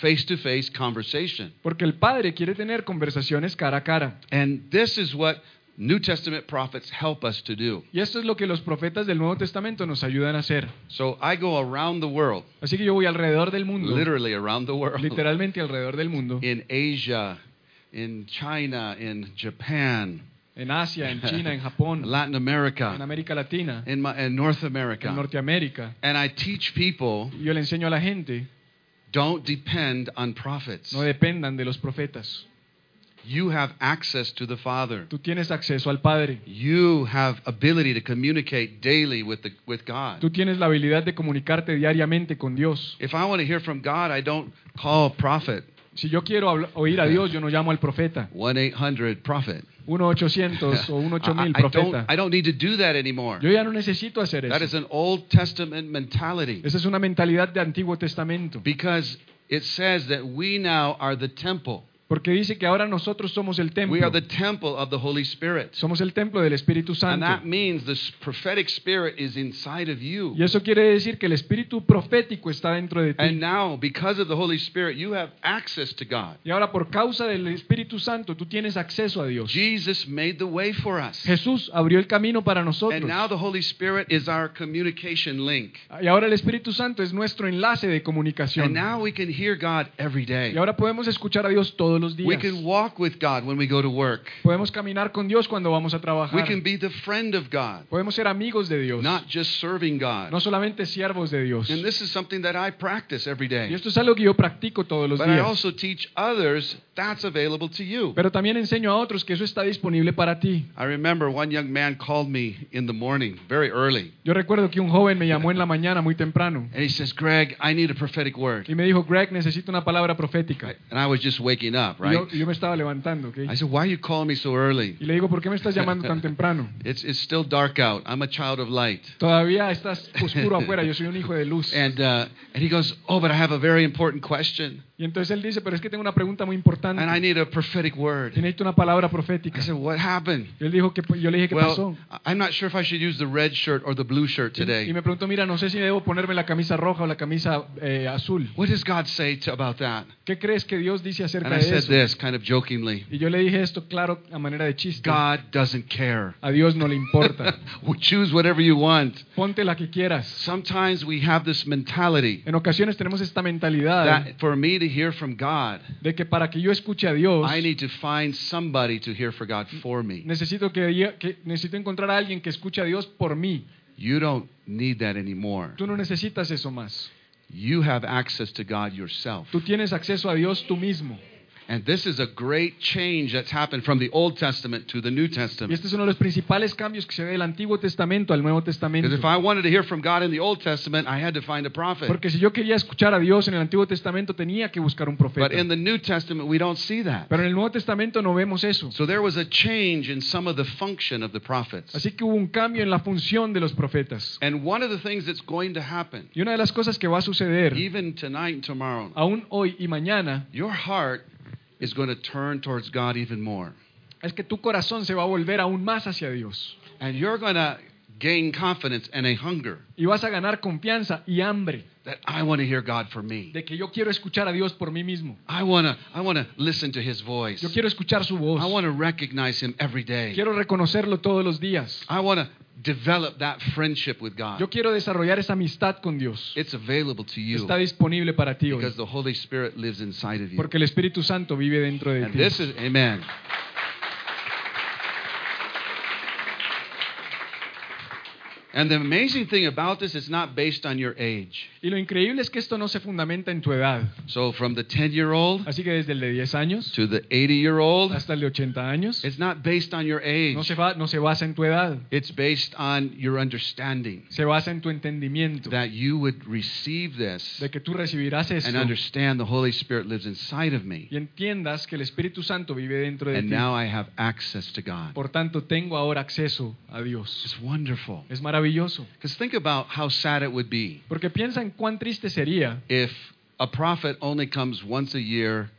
face to face conversation. Porque el Padre quiere tener conversaciones cara a cara. And this is what New Testament prophets help us to do. Y esto es lo que los profetas del Nuevo Testamento nos ayudan a hacer. So I go around the world, Así que yo voy alrededor del mundo, literally around the world, literalmente alrededor del mundo, in Asia, in China, in Japan, en Asia, en China, en [LAUGHS] Japón, Latin America. en America, América Latina, in, my, in North en America. Norteamérica. And I teach people yo le enseño a la gente, don't depend on prophets. no dependan de los profetas. You have access to the Father. Tú tienes acceso al Padre. You have ability to communicate daily with the with God. Tú tienes la habilidad de comunicarte diariamente con Dios. If I want to hear from God, I don't call a prophet. Si yo quiero oír a Dios, yo no llamo al profeta. 1-800-prophet. 1-800 o [LAUGHS] I, 1-8000 I don't, profeta. I don't need to do that anymore. Yo ya no necesito hacer That is eso. an Old Testament mentality. Esa es una mentalidad de Antiguo Testamento. Because it says that we now are the temple. Porque dice que ahora nosotros somos el templo. We are the temple of the Holy Spirit. Somos el templo del Espíritu And Santo. that means the prophetic spirit is inside of you. Y eso quiere decir que el espíritu profético está dentro de And ti. now, because of the Holy Spirit, you have access to God. Y ahora por causa del Espíritu Santo tú tienes acceso a Dios. Jesus made the way for us. Jesús abrió el camino para And nosotros. now the Holy Spirit is our communication link. Y ahora el Espíritu Santo es nuestro enlace de And comunicación. now we can hear God every day. Y ahora podemos escuchar a Dios todos los We can walk with God when we go to work. Podemos caminar con Dios cuando vamos a trabajar. We can be the friend of God, Podemos ser amigos de Dios. not just serving God. No solamente siervos de Dios. And this is something that I practice every day. Y esto es algo que yo practico todos los But I also teach others that's available to you. Pero también enseño a otros que eso está disponible para ti. I remember one young man called me in the morning, very early, Yo recuerdo que un joven me llamó en la mañana muy temprano and he says, Greg, I need a prophetic word. y me dijo, Greg, necesito una palabra profética. And I was just waking up, Y right? yo, y yo me estaba levantando, ¿ok? I said, Why are you calling me so early? Y le digo, ¿por qué me estás llamando tan temprano? [LAUGHS] It's, it's still dark out. I'm a child of light. Todavía estás [LAUGHS] oscuro afuera, yo soy un hijo de luz. And, uh, and he goes, Oh, but I have a very important question. Y entonces él dice, pero es que tengo una pregunta muy importante And I y need a prophetic word. necesito una palabra profética. I said, What happened? Y él dijo que yo le dije, ¿qué Well, pasó? I'm not sure if I should use the red shirt or the blue shirt Y, y today. me preguntó, mira, no sé si debo ponerme la camisa roja o la camisa eh, azul. What does God say to, about that? ¿Qué crees que Dios dice acerca de said eso? this kind of jokingly Y yo le dije esto, claro, a manera de chiste. God doesn't care. A Dios no le importa. [LAUGHS] Choose whatever you want. Ponte la que quieras. Sometimes we have this mentality En ocasiones tenemos esta mentalidad that for me to hear from God, de que para que yo escuche a Dios, I need to find somebody to hear for God for me. necesito, que, que- necesito encontrar a alguien que escuche a Dios por mí. You don't need that anymore. Tú no necesitas eso más. You have access to God yourself. Tú tienes acceso a Dios tú mismo. And this is a great change that's happened from the Old Testament to the New Y Testament. este es uno de los principales cambios que se ve del Antiguo Testamento al Nuevo Testamento. Because if I wanted to hear from God in the Old Testament, I had to find a prophet. Porque si yo quería escuchar a Dios en el Antiguo Testamento tenía que buscar un profeta. But in the New Testament, we don't see that. Pero en el Nuevo Testamento no vemos eso. So there was a change in some of the function of the prophets. Así que hubo un cambio en la función de los profetas. And one of the things that's going to happen, Y una de las cosas que va a suceder, even tonight and tomorrow, aún hoy y mañana, your heart is going to turn towards God even more. es que tu corazón se va a volver aún más hacia Dios. And you're going to gain confidence and a hunger Y vas a ganar confianza y hambre that I want to hear God for me. de que yo quiero escuchar a Dios por mí mismo. I want to I want to listen to his voice. Yo quiero escuchar su voz. I want to recognize him every day. Quiero reconocerlo todos los días. I want to develop that friendship with God. Yo quiero desarrollar esa amistad con Dios. It's available to you Está disponible para ti hoy. because the Holy Spirit lives inside of you. Porque el Espíritu Santo vive dentro de And ti. this is amen. And the amazing thing about this is not based on your age. Y lo increíble es que esto no se fundamenta en tu edad. So from the 10-year-old Así que desde el de 10 años to the 80-year-old, hasta el de 80 años, it's not based on your age. no se, va- no se basa en tu edad. It's based on your understanding Se basa en tu entendimiento that you would receive this de que tú recibirás esto and understand the Holy Spirit lives inside of me. y entiendas que el Espíritu Santo vive dentro de And ti. now I have access to God. Por tanto, tengo ahora acceso a Dios. It's wonderful. Es maravilloso. Because think about how sad it would be Porque piensa en cuán triste sería if a prophet only comes once a year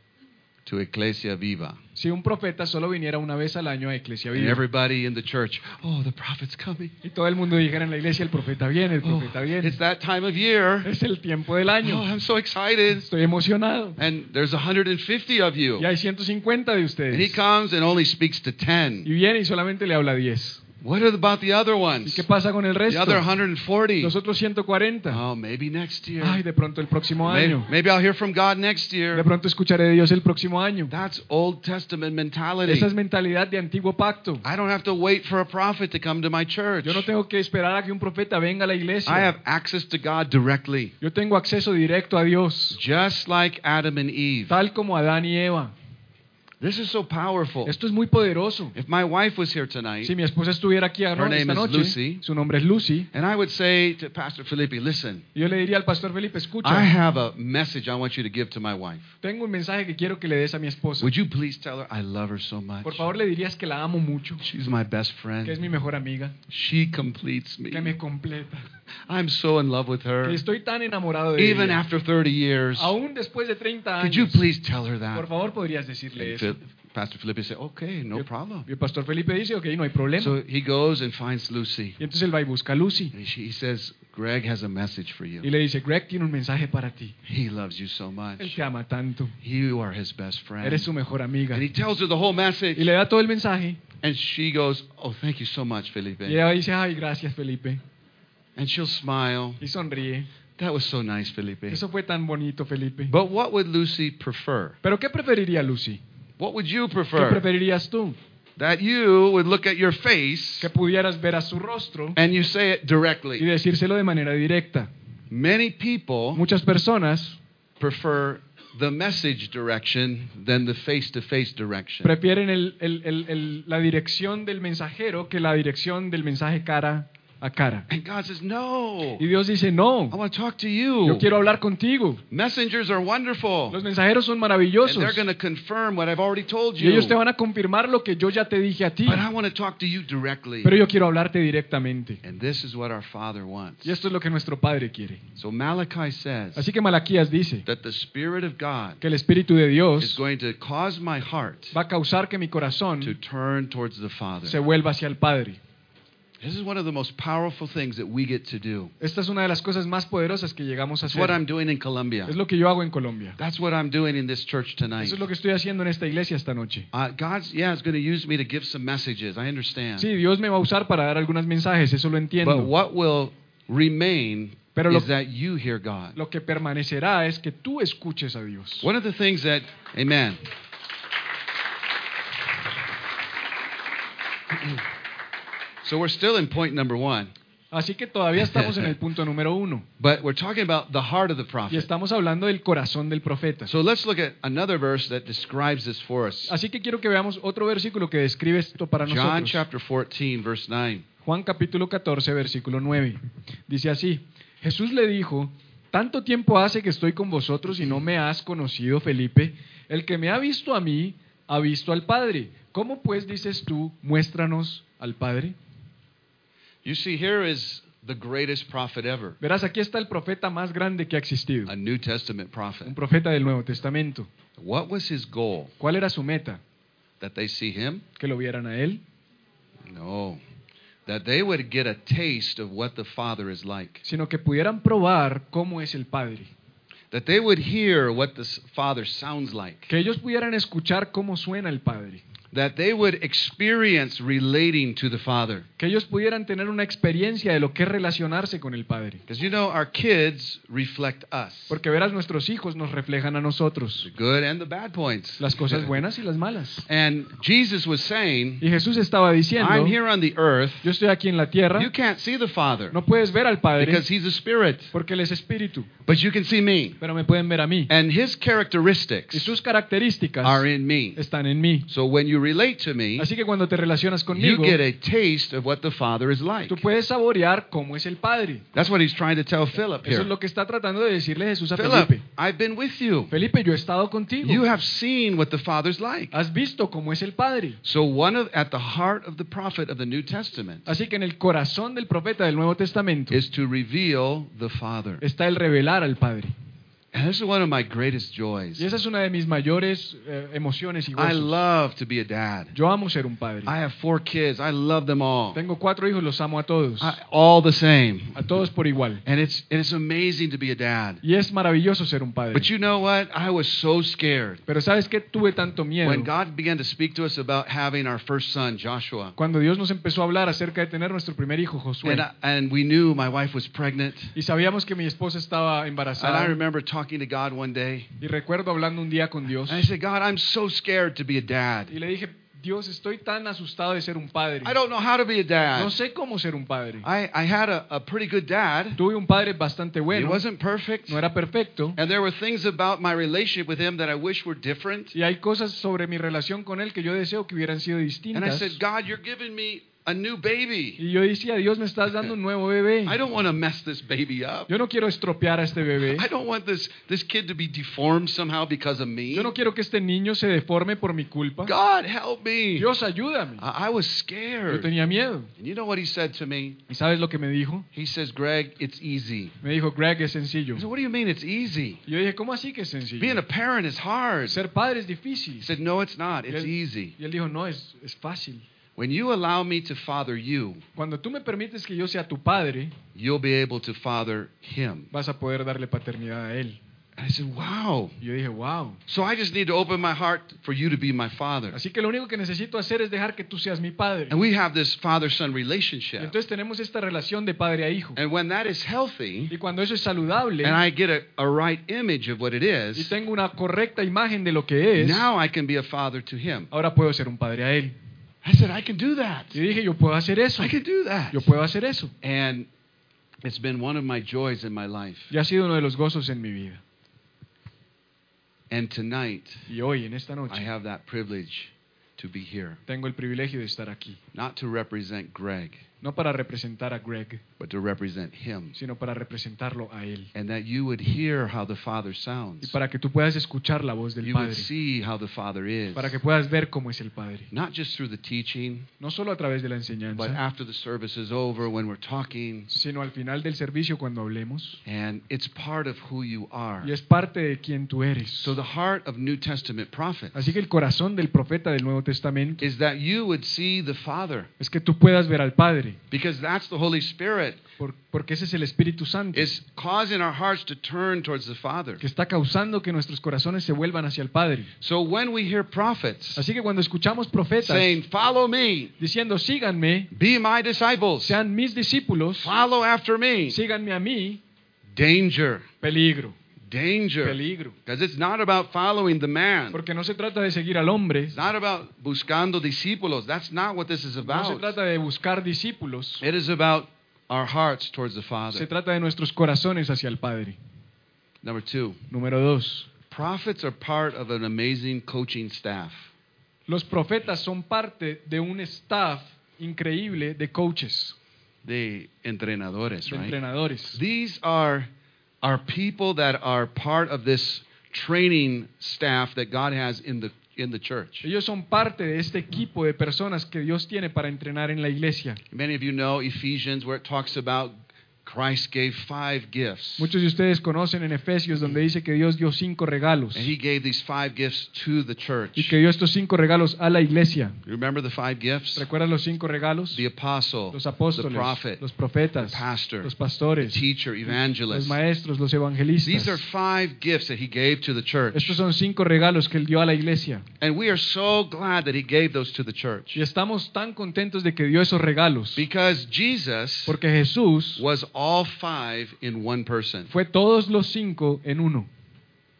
to Ecclesia Viva. si un profeta solo viniera una vez al año a Iglesia And Viva. everybody in the church, oh, the prophet's coming. Y todo el mundo dijera en la iglesia, el profeta viene, el Oh, profeta viene. it's that time of year. Es el tiempo del Oh, año. I'm so excited. Estoy emocionado. And there's 150 of you. Y hay 150 de And he comes and only speaks to 10. Y 10. viene y solamente le habla a 10. What about the other ¿Y ones? qué pasa con el The other 140. Los otros 140. Oh, maybe next year. Ay, de pronto el próximo Maybe, año. maybe I'll hear from God next De year. pronto escucharé de Dios el próximo año. That's Old Testament mentality. Esa es mentalidad de antiguo pacto. I don't have to wait for a prophet to come to my church. Yo no tengo que esperar a que un profeta venga a la I have access to God directly, Yo tengo acceso directo a Dios, just like Adam and Eve. tal como Adán y Eva. This is so powerful. Esto es muy poderoso. If my wife was here tonight, Si mi esposa estuviera aquí Her name esta is noche, Lucy. su nombre es Lucy, and I would say to Pastor Felipe, listen, yo le diría al pastor Felipe, escucha, I have a message I want you to give to my wife. tengo un mensaje que quiero que le des a mi esposa. Would you please tell her I love her so much? Por favor, le dirías que la amo mucho, She's my best friend. que es mi mejor amiga, She completes me. que me completa, I'm so in love with her. estoy tan enamorado de Even ella. after 30 years. Aún después de 30 Could you please tell her that? por favor, podrías decirle eso. Pastor Felipe said, okay, no problem. Y el pastor Felipe dice, ok, no hay problema. So he goes and finds Lucy. y entonces él va y busca a Lucy. And she- he says, Greg has a message for you. Y le dice, Greg tiene un mensaje para ti. He loves you so much. Él te ama tanto. You are his best friend. Eres su mejor amiga. And he tells her the whole message. Y le da todo el mensaje. And she goes, oh, thank you so much, Felipe. Y ella dice, ay, gracias Felipe. And she'll smile. Y sonríe. That was so nice, Felipe. Eso fue tan bonito, Felipe. But what would Lucy prefer? Pero ¿qué preferiría Lucy? What would you ¿Qué prefer? preferirías tú? That you would look at your face Que pudieras ver a su rostro and you say it y directly. decírselo de manera directa. Many people Muchas personas prefer the message direction than the face to face direction. prefieren el- el- el- la dirección del mensajero que la dirección del mensaje cara a cara. And God says, No, Y Dios dice, no, I want to talk to yo you. quiero hablar contigo. Messengers are wonderful. Los mensajeros son And maravillosos. they're going to confirm what I've already told Y you. ellos te van a confirmar lo que yo ya te dije a ti. But I want to talk to you directly. Pero yo quiero hablarte directamente. And this is what our Father wants. Y esto es lo que nuestro Padre quiere. So Malachi says Así que Malaquías dice that the Spirit of God que el Espíritu de is Dios going to cause my heart va a causar que mi to corazón turn towards the Father. se vuelva hacia el Padre. This is one of the most powerful things that we get to do. Esta es una de las cosas más poderosas que llegamos a That's what I'm doing in Colombia. Es lo que yo hago en Colombia. That's what I'm doing in this church tonight. Eso es lo que estoy haciendo en esta iglesia esta noche. Uh, God's, yeah, is going to use me to give some messages. I understand. Sí, Dios me va a usar para dar algunos mensajes, eso lo entiendo. But what will remain Pero lo- is that you hear God. Lo que permanecerá es que tú escuches a Dios. One of the things that, amen. [CLEARS THROAT] so we're still in point number one, Así que todavía estamos en el [LAUGHS] punto número uno. but we're talking about the heart of the Y prophet. estamos hablando del corazón del profeta. So let's look at another verse that describes this for us. Así que quiero que veamos otro versículo que describe esto para John nosotros. chapter 14, verse 9. Juan capítulo 14, versículo 9. Dice así, Jesús le dijo, tanto tiempo hace que estoy con vosotros y no me has conocido, Felipe. El que me ha visto a mí, ha visto al Padre. ¿Cómo pues dices tú, muéstranos al Padre? You see, here is the greatest prophet ever, Verás, aquí está el profeta más grande que ha existido, a New Testament prophet. un profeta del Nuevo Testamento. What was his goal? ¿Cuál era su meta? That they see him? ¿Que lo vieran a él? No. That they would get a taste of what the Father is like. Sino que pudieran probar cómo es el Padre. That they would hear what the Father sounds like. Que ellos pudieran escuchar cómo suena el Padre. That they would experience relating to the Father. Que ellos pudieran tener una experiencia de lo que es relacionarse con el Padre. Because you know, our kids reflect us. Porque verás, nuestros hijos nos reflejan a nosotros. The good and the bad points. Las cosas buenas y las malas. And Jesus was saying, Y Jesús estaba diciendo, I'm here on the earth. yo estoy aquí en la tierra, You can't see the Father no puedes ver al Padre because He's a spirit, porque Él es espíritu, but you can see me. pero me pueden ver a mí. And His Y characteristics sus características are in me. están en mí. So when you relate to me, Así que cuando te relacionas you conmigo, get a taste of what the Father is like. tú puedes saborear cómo es el Padre. That's what He's trying to tell Philip Eso es here. lo que está tratando de decirle Jesús a Philip, Felipe. I've been with you. Felipe, yo he estado contigo. You have seen what the Father's like. Has visto cómo es el Padre. So one of at the heart of the prophet of the New Testament Así que en el corazón del profeta del Nuevo Testamento is to reveal the Father. está el revelar al Padre. And this is one of my greatest joys. Y esa es una de mis mayores eh, emociones y I gozos. love to be a dad. Yo amo ser un padre. I have four kids. I love them all. Tengo cuatro hijos, los amo a todos. I, all the same. A todos por igual. And it's it's amazing to be a dad. Y es maravilloso ser un padre. But you know what? I was so scared Pero ¿sabes qué? Tuve tanto miedo. when God began to speak to us about having our first son, Joshua. Cuando Dios nos empezó a hablar acerca de tener nuestro primer hijo, Josué. And, I, and we knew my wife was pregnant. Y sabíamos que mi esposa estaba And I embarazada. remember talking to God one day. Y recuerdo hablando un día con Dios. And I said, God, I'm so scared to be a dad. Y le dije, Dios, estoy tan asustado de ser un padre. I don't know how to be a dad. No sé cómo ser un padre. I, I had a, a pretty good dad. Tuve un padre bastante He bueno. wasn't perfect. No era perfecto. And there were things about my relationship with him that I wish were different. Y hay cosas sobre mi relación con él que yo deseo que hubieran sido distintas. And I said, God, you're giving me a new baby. Y yo decía, Dios, me estás dando un nuevo bebé. [LAUGHS] I don't want to mess this baby up. Yo no quiero estropear a este bebé. I don't want this, this kid to be deformed somehow because of me. Yo no quiero que este niño se deforme por mi culpa. God, help me. Dios, ayúdame. I, I was Yo scared. tenía miedo. And you know what he said to me? ¿Y sabes lo que me dijo? He says, Greg, it's easy. Me dijo, Greg, es sencillo. I said, What do you mean it's easy? Yo dije, ¿cómo así que es sencillo? Being a parent is hard. Ser padre es He difícil. said, No, it's not. Y It's él, easy. y él dijo, no, es, es fácil. When you allow me to father you, Cuando tú me permites que yo sea tu padre, you'll be able to father him. vas a poder darle paternidad a él. And I said, Wow. Yo dije, wow. So I just need to open my heart for you to be my father. Así que lo único que necesito hacer es dejar que tú seas mi padre. And we have this father son Y relationship. entonces tenemos esta relación de padre a hijo. And when that is healthy, Y cuando eso es saludable and I get a, a right image of what it is, y tengo una correcta imagen de lo que es, now I can be a father to him. ahora puedo ser un padre a él. I said, I can do that. Y dije, yo puedo hacer eso. I can do that. Yo puedo hacer eso. And it's been one of my joys in my life. Y ha sido uno de los gozos en mi vida. And tonight, Y hoy, en esta I have that privilege to be here, tengo el privilegio de estar aquí. not to represent Greg, No para representar a Greg, but to represent him. sino para representarlo a él. And that you would hear how the Father Y sounds. para que tú puedas escuchar la voz del You would Padre. see how the Father is. Para que puedas ver cómo es el Padre. Not just through the teaching, No solo a través de la but enseñanza, after the service is over, when we're talking. sino al final del servicio cuando hablemos. And it's part of who you are. Y es parte de quien tú eres. So the heart of New Testament prophets Así que el corazón del profeta del Nuevo Testamento is that you would see the Father. es que tú puedas ver al Padre. Because that's the Holy Spirit por- porque ese es el Espíritu Santo is causing our hearts to turn towards the Father. que está causando que nuestros corazones se vuelvan hacia el Padre. So when we hear prophets Así que cuando escuchamos profetas saying, Follow me, diciendo, síganme, be my disciples, sean mis discípulos, follow after me, síganme a mí, danger, peligro, danger. peligro. Because it's not about following the man. Porque no se trata de seguir al hombre, It's not about buscando discípulos. That's not what this is no se about. trata de buscar discípulos, It is about our hearts towards the se Father. trata de nuestros corazones hacia el Padre. Number two, Número dos, prophets are part of an amazing coaching staff. los profetas son parte de un staff increíble de coaches, The entrenadores, de right? entrenadores. These are are people that are part of this training staff that God has in the in the church. Ellos son parte de este equipo de personas que Dios tiene para entrenar en la iglesia. Many of you know Ephesians where it talks about Christ gave five gifts. Muchos de ustedes conocen en Efesios donde dice que Dios dio cinco regalos And he gave these five gifts to the church. y que dio estos cinco regalos a la iglesia. You remember the five gifts? ¿Recuerdas los cinco regalos? The apostle, Los the prophet, los the pastor, los the pastores, teacher, los maestros, los evangelistas. These are five gifts that he gave to the church. Estos son cinco regalos que Él dio a la iglesia. And we are so glad that he gave those to the church. Y estamos tan contentos de que dio esos regalos. Because Jesus Porque Jesús was all five in one person. fue todos los cinco en uno.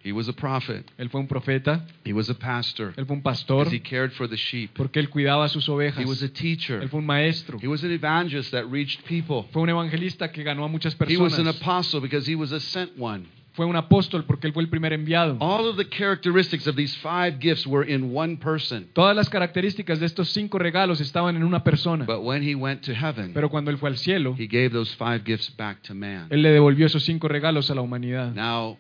He was a prophet, Él fue un profeta, he was a pastor, Él fue un pastor, because he cared for the sheep. porque Él cuidaba a sus ovejas. He was a teacher, Él fue un maestro. he was an evangelist that reached people. Fue un evangelista que ganó a muchas personas. He was an apostle because he was a sent one. Fue un apóstol porque Él fue el primer enviado. All of the characteristics of these five gifts were in one person. Todas las características de estos cinco regalos estaban en una persona. But when he went to heaven, Pero cuando Él fue al cielo, he gave those five gifts back to man. Él le devolvió esos cinco regalos a la humanidad. Now,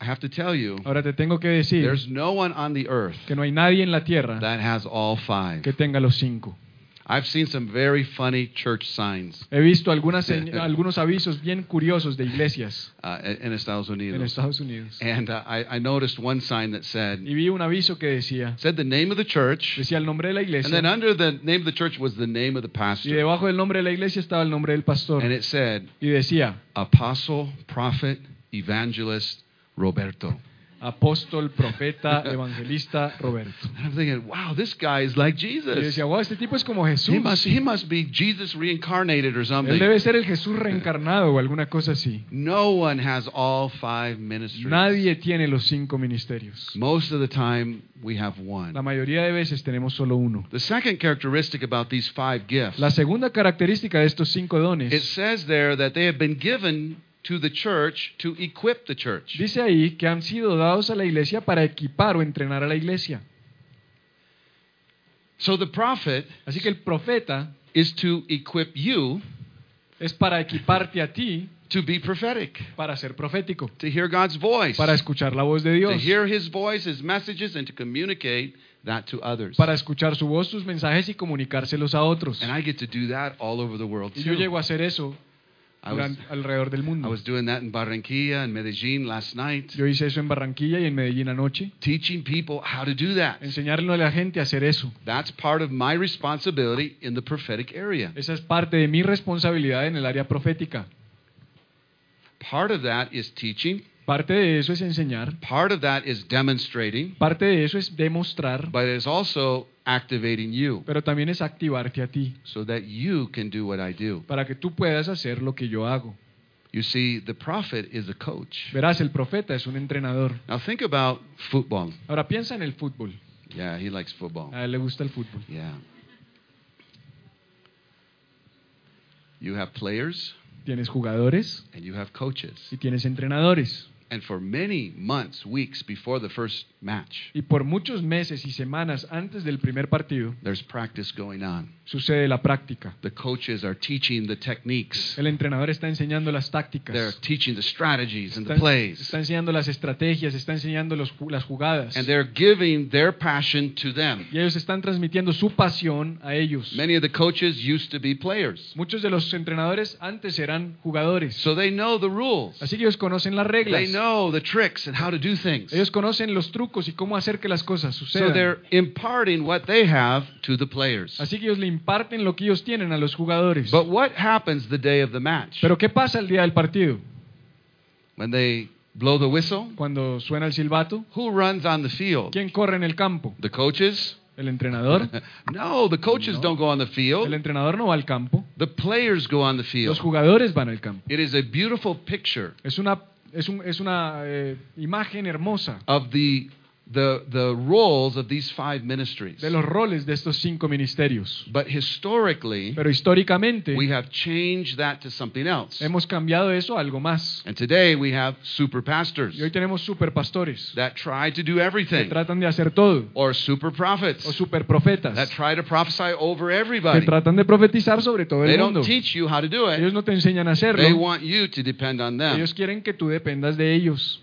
I have to tell you, Ahora te tengo que decir there's no one on the earth que no hay nadie en la tierra that has all five. que tenga los cinco. I've seen some very funny church signs He visto algunas [LAUGHS] algunos avisos bien curiosos de iglesias uh, in Estados en Estados Unidos. And uh, I, I noticed one sign that said, Y vi un aviso que decía, said the name of the church, decía el nombre de la iglesia. and then under the name of the church was the name of the pastor. y debajo del nombre de la iglesia estaba el nombre del pastor. And it said, Y decía, Apostle, Prophet, Evangelist, Roberto. Apóstol, profeta, [LAUGHS] evangelista Roberto. And I'm thinking, wow, this guy is like Y yo Jesus. decía, wow, este tipo es como Jesús. He must, he must be Jesus reincarnated or Él something. debe ser el Jesús reencarnado o alguna cosa así. No one has all five ministries. Nadie tiene los cinco ministerios. Most of the time, we have La one. mayoría de veces tenemos solo uno. The second characteristic about these five gifts, La segunda característica de estos cinco it dones says there that they have been given to the church to equip the church. dice ahí que han sido dados a la iglesia para equipar o entrenar a la iglesia. So the prophet Así que el profeta is to equip you es para equiparte a ti to be prophetic, para ser profético, to hear God's voice, para escuchar la voz de Dios, to hear his voice, his messages, and to communicate that to others. para escuchar su voz, sus mensajes y comunicárselos a otros. And I get to do that all over the world Y yo llego a hacer eso I was, durante- alrededor del I mundo. was doing that in Barranquilla and Medellin last night, Yo hice eso en Barranquilla y en Medellín anoche. teaching people how to do that. Enseñarle a la gente a hacer eso. That's part of my responsibility in the prophetic area. Esa es parte de mi responsabilidad en el área profética. Part of that is teaching, Parte de eso es enseñar. part of that is demonstrating, Parte de eso es demostrar. but it's also activating you Pero también es activarte a ti. so that you can do what I do. Para que tú puedas hacer lo que yo hago. You see, the prophet is a coach. Verás, el profeta es un entrenador. Now think about football. Ahora piensa en el fútbol. Yeah, he likes football. A él le gusta el fútbol. Yeah. You have players Tienes jugadores and you have coaches. y tienes entrenadores. And for many months, weeks before the first match, Y por muchos meses y semanas antes del primer partido there's practice going on. sucede la práctica. The coaches are teaching the techniques. El entrenador está enseñando las tácticas. They're teaching the strategies and the plays. está enseñando las estrategias, está enseñando los las jugadas. And they're giving their passion to them. Y ellos están transmitiendo su pasión a ellos. Many of the coaches used to be players. Muchos de los entrenadores antes eran jugadores. So they know the rules. Así que ellos conocen las reglas. Know the tricks and how to do things. Ellos conocen los trucos y cómo hacer que las cosas So sucedan. they're imparting what they have to the players. Así que ellos le imparten lo que ellos tienen a los jugadores. But what happens the day of the match? Pero ¿qué pasa el día del partido? When they blow the whistle, Cuando suena el silbato, who runs on the field? ¿quién corre en el campo? The coaches? ¿El entrenador? [LAUGHS] No, the coaches No. don't go on the El field. entrenador no va al campo. The players go on the Los field. jugadores van al campo. It is a beautiful picture Es una, es un- es una eh, imagen hermosa. Of the the the roles of these five ministries. de los roles de estos cinco ministerios. But historically, Pero históricamente we have changed that to something else. hemos cambiado eso a algo más. And today we have super pastors Y hoy tenemos superpastores that try to do que everything, tratan de hacer todo. or super O prophets superprofetas that try to prophesy over que everybody. tratan de profetizar sobre todo They el don't teach you how to do Ellos it. no te enseñan a They want you to depend on them. Ellos quieren que tú dependas de ellos.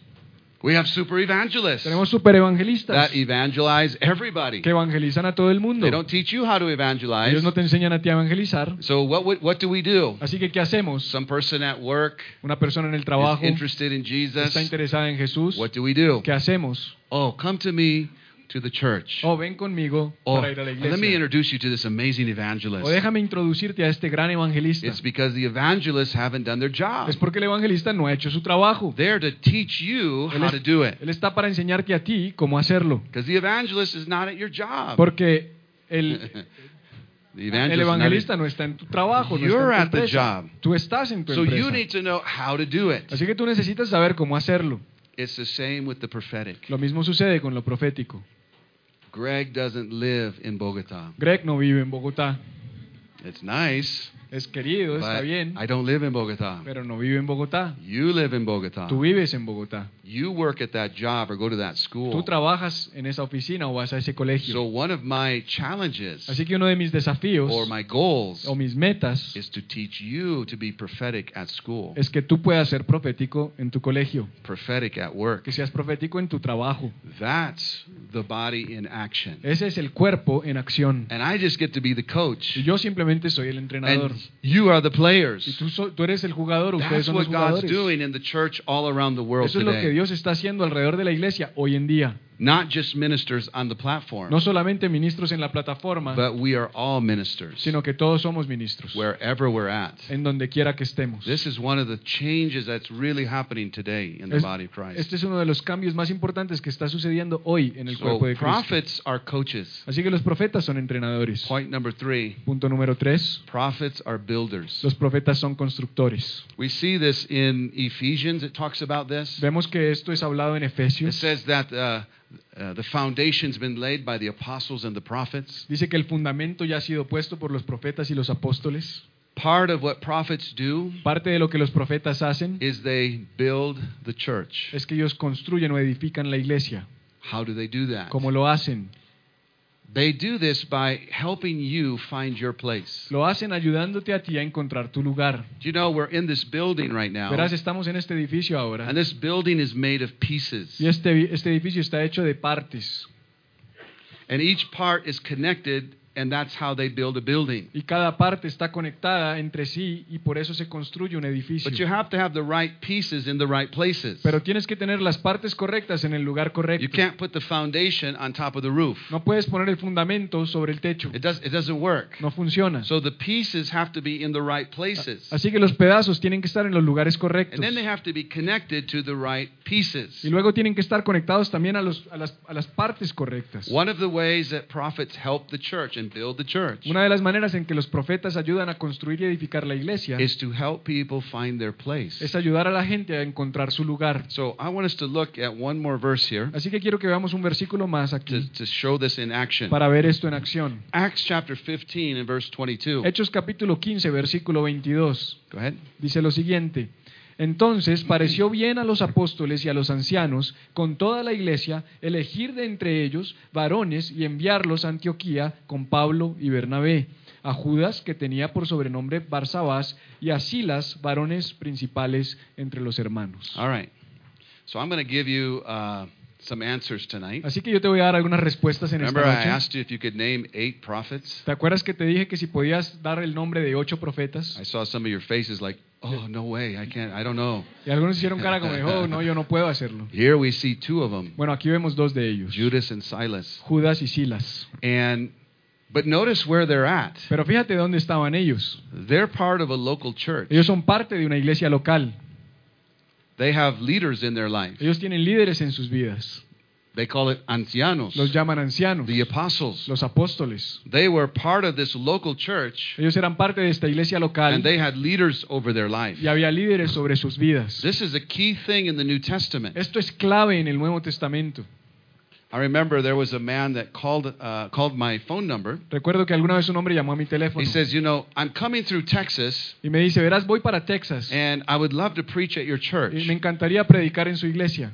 We have super evangelists Tenemos superevangelistas that evangelize everybody. que evangelizan a todo el mundo. They don't teach you how to evangelize. Ellos no te enseñan a ti a evangelizar. So what would- what do we do? Así que, ¿qué hacemos? Some person at work Una persona en el is trabajo interested in Jesus. está interesada en Jesús. What do we do? ¿Qué hacemos? Oh, come to me to the church. Oh, ven conmigo Oh, para ir a la let me iglesia. introduce you to this amazing O evangelist. déjame introducirte a este gran evangelista. It's because the evangelists haven't done their job. Es porque el evangelista no ha hecho su trabajo. They're to teach you Él how es- to do it. Él está para enseñarte a ti cómo hacerlo. Because the evangelist is not at your job. Porque el, [LAUGHS] el evangelista no está en tu trabajo, no You're está at en tu the empresa. job. Tú estás en tu So you empresa. need to know how to do it. Así que tú necesitas saber cómo hacerlo. It's the same with the prophetic. Lo mismo sucede con lo profético. Greg doesn't live in Bogota. Greg no vive en Bogotá. It's nice, Es querido, está bien, I don't live in Bogota. pero no vive en Bogotá. You live in Bogota. Tú vives en Bogotá. You work at that job or go to that Tú school. trabajas en esa oficina o vas a ese colegio. So one of my challenges Así que uno de mis desafíos or my goals o mis metas is to teach you to be prophetic at school, es que tú puedas ser profético en tu colegio, prophetic at work. que seas profético en tu trabajo. That's the body in action. Ese es el cuerpo en acción. And I just get to be the coach. Y yo simplemente soy el entrenador. And you are the Y players. tú, so- tú eres el jugador, ustedes That's son los what God's jugadores. doing in the church all around the world Eso es lo que today. Dios está haciendo alrededor de la iglesia hoy en día. Not just ministers on the platform, No solamente ministros en la plataforma, but we are all ministers sino que todos somos ministros, wherever we're at. en donde quiera que estemos. This is one of the changes that's really happening today in the Es- body of Christ. Este es uno de los cambios más importantes que está sucediendo hoy en el So, cuerpo de Cristo. prophets are coaches. Así que los profetas son entrenadores. Point number three Punto número tres. prophets are builders. Los profetas son constructores. We see this in Ephesians, it talks about this. Vemos que esto es hablado en Efesios. It says that uh, uh, the foundation's been laid by the apostles and the prophets. Dice que el fundamento ya ha sido puesto por los profetas y los apóstoles. Part of what prophets do Parte de lo que los profetas hacen is they build the church. es que ellos construyen o edifican la iglesia. How do they do that? ¿Cómo lo hacen? They do this by helping you find your place. Lo hacen ayudándote a ti a encontrar tu lugar. Do you know we're in this building right now? Verás, estamos en este edificio ahora. And this building is made of pieces. Y este, este edificio está hecho de partes. And each part is connected, and that's how they build a building. Y cada parte está conectada entre sí y por eso se construye un edificio. But you have to have the right pieces in the right places. Pero tienes que tener las partes correctas en el lugar correcto. You can't put the foundation on top of the roof. No puedes poner el fundamento sobre el techo. It, does, it doesn't work. No funciona. So the pieces have to be in the right places. Así que los pedazos tienen que estar en los lugares correctos. And then they have to be connected to the right pieces. Y luego tienen que estar conectados también a, los- a las, a las partes correctas. One of the ways that prophets help the church and build the church Una de las maneras en que los profetas ayudan a construir y edificar la iglesia is to help people find their place. es ayudar a la gente a encontrar su lugar. So I want us to look at one more verse here Así que quiero que veamos un versículo más to, aquí to show this in action. para ver esto en acción. Acts chapter 15 and verse 22. Hechos capítulo 15, versículo 22. Go ahead. Dice lo siguiente. Entonces pareció bien a los apóstoles y a los ancianos, con toda la iglesia, elegir de entre ellos varones y enviarlos a Antioquía con Pablo y Bernabé, a Judas, que tenía por sobrenombre Barsabás, y a Silas, varones principales entre los hermanos. All right. So I'm going to give you uh, some answers tonight. Así que yo te voy a dar algunas respuestas en esta Remember, I asked you if you could name eight prophets? ¿Te acuerdas que te dije que si podías dar el nombre de ocho profetas? I saw some of your faces like, oh, no way, I can't, I don't know. Y algunos hicieron cara como oh, no, yo no puedo hacerlo. [LAUGHS] Here we see two of them Bueno, aquí vemos dos de ellos, Judas and Silas. Judas y Silas. And, but notice where they're at. Pero fíjate dónde estaban ellos. They're part of a local church. Ellos son parte de una iglesia local. They have leaders in their life. Ellos tienen líderes en sus vidas. They call it ancianos, Los llaman ancianos, the apostles. los apóstoles. They were part of this local church, Ellos eran parte de esta iglesia local and they had leaders over their life. y había líderes sobre sus vidas. This is a key thing in the New Testament. Esto es clave en el Nuevo Testamento. I remember there was a man that called uh, called my phone number. Recuerdo que alguna vez un hombre llamó a mi teléfono He says, "You know, I'm coming through Texas, y me dice, verás, voy para Texas and I would love to preach at your church." y me encantaría predicar en su iglesia.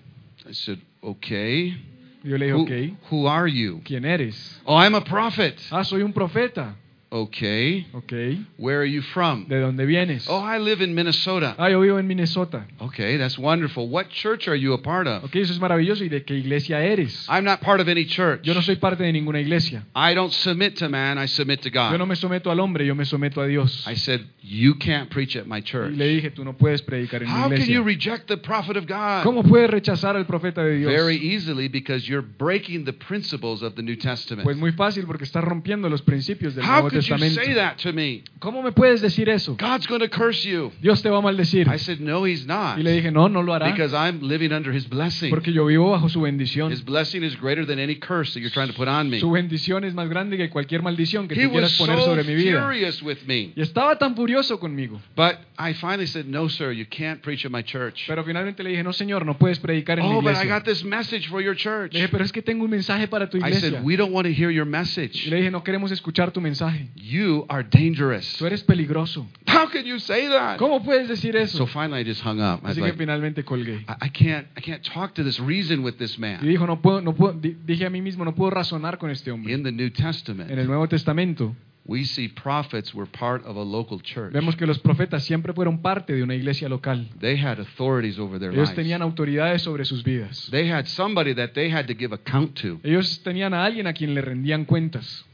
I said, "Okay. Yo le dije, Who, ok, who are you?" ¿quién eres? "Oh, I'm a prophet." Ah, soy un profeta. "Okay. Ok, Where are you from?" ¿de dónde vienes? "Oh, I live in Minnesota." Ah, yo vivo en Minnesota. "Okay, that's wonderful. What church are you a part of?" Ok, eso es maravilloso. ¿Y de qué iglesia eres? "I'm not part of any church. Yo no soy parte de ninguna iglesia. I don't submit to man, I submit to God. Yo no God." me someto al hombre, yo me someto a Dios. I said, "You can't preach at my Y church." le dije, tú no puedes predicar en mi How can you reject the prophet of God? ¿Cómo puedes rechazar al profeta de Dios? Very easily because you're breaking the principles of the New Testament. Pues muy fácil porque estás rompiendo los principios del Nuevo you Testamento. say that to me? ¿Cómo me puedes decir eso? God's going to curse you. Dios te va a maldecir. I said, No, he's not. Y le dije, no, no lo hará. Because I'm living under his blessing. Porque yo vivo bajo su bendición. His blessing is greater than any curse that you're trying to put on me. Su bendición es más grande que cualquier maldición que He tú quieras poner so sobre mi vida. furious with me. Y estaba tan furioso conmigo. But I finally said, No, sir, you can't preach at my church. Pero finalmente le dije, no señor, no puedes predicar en mi iglesia. Oh, but I got this message for your church. Le dije, pero es que tengo un mensaje para tu iglesia. I said, We don't want to hear your Y message. le dije, no queremos escuchar tu mensaje. You are dangerous. Tú eres peligroso. How can you say that? ¿Cómo puedes decir So finally I just hung up. I Así que finalmente colgué. I I can't, I can't talk to this, reason with this Y man. dijo, no puedo, no puedo, dije a mí mismo, no puedo razonar con este hombre. In the New En Testament, el Nuevo Testamento we see prophets were part of a local church. vemos que los profetas siempre fueron parte de una iglesia local. They had authorities over their Ellos lives. tenían autoridades sobre sus vidas. They had somebody that they had to give account to. Ellos tenían a alguien a quien le rendían cuentas.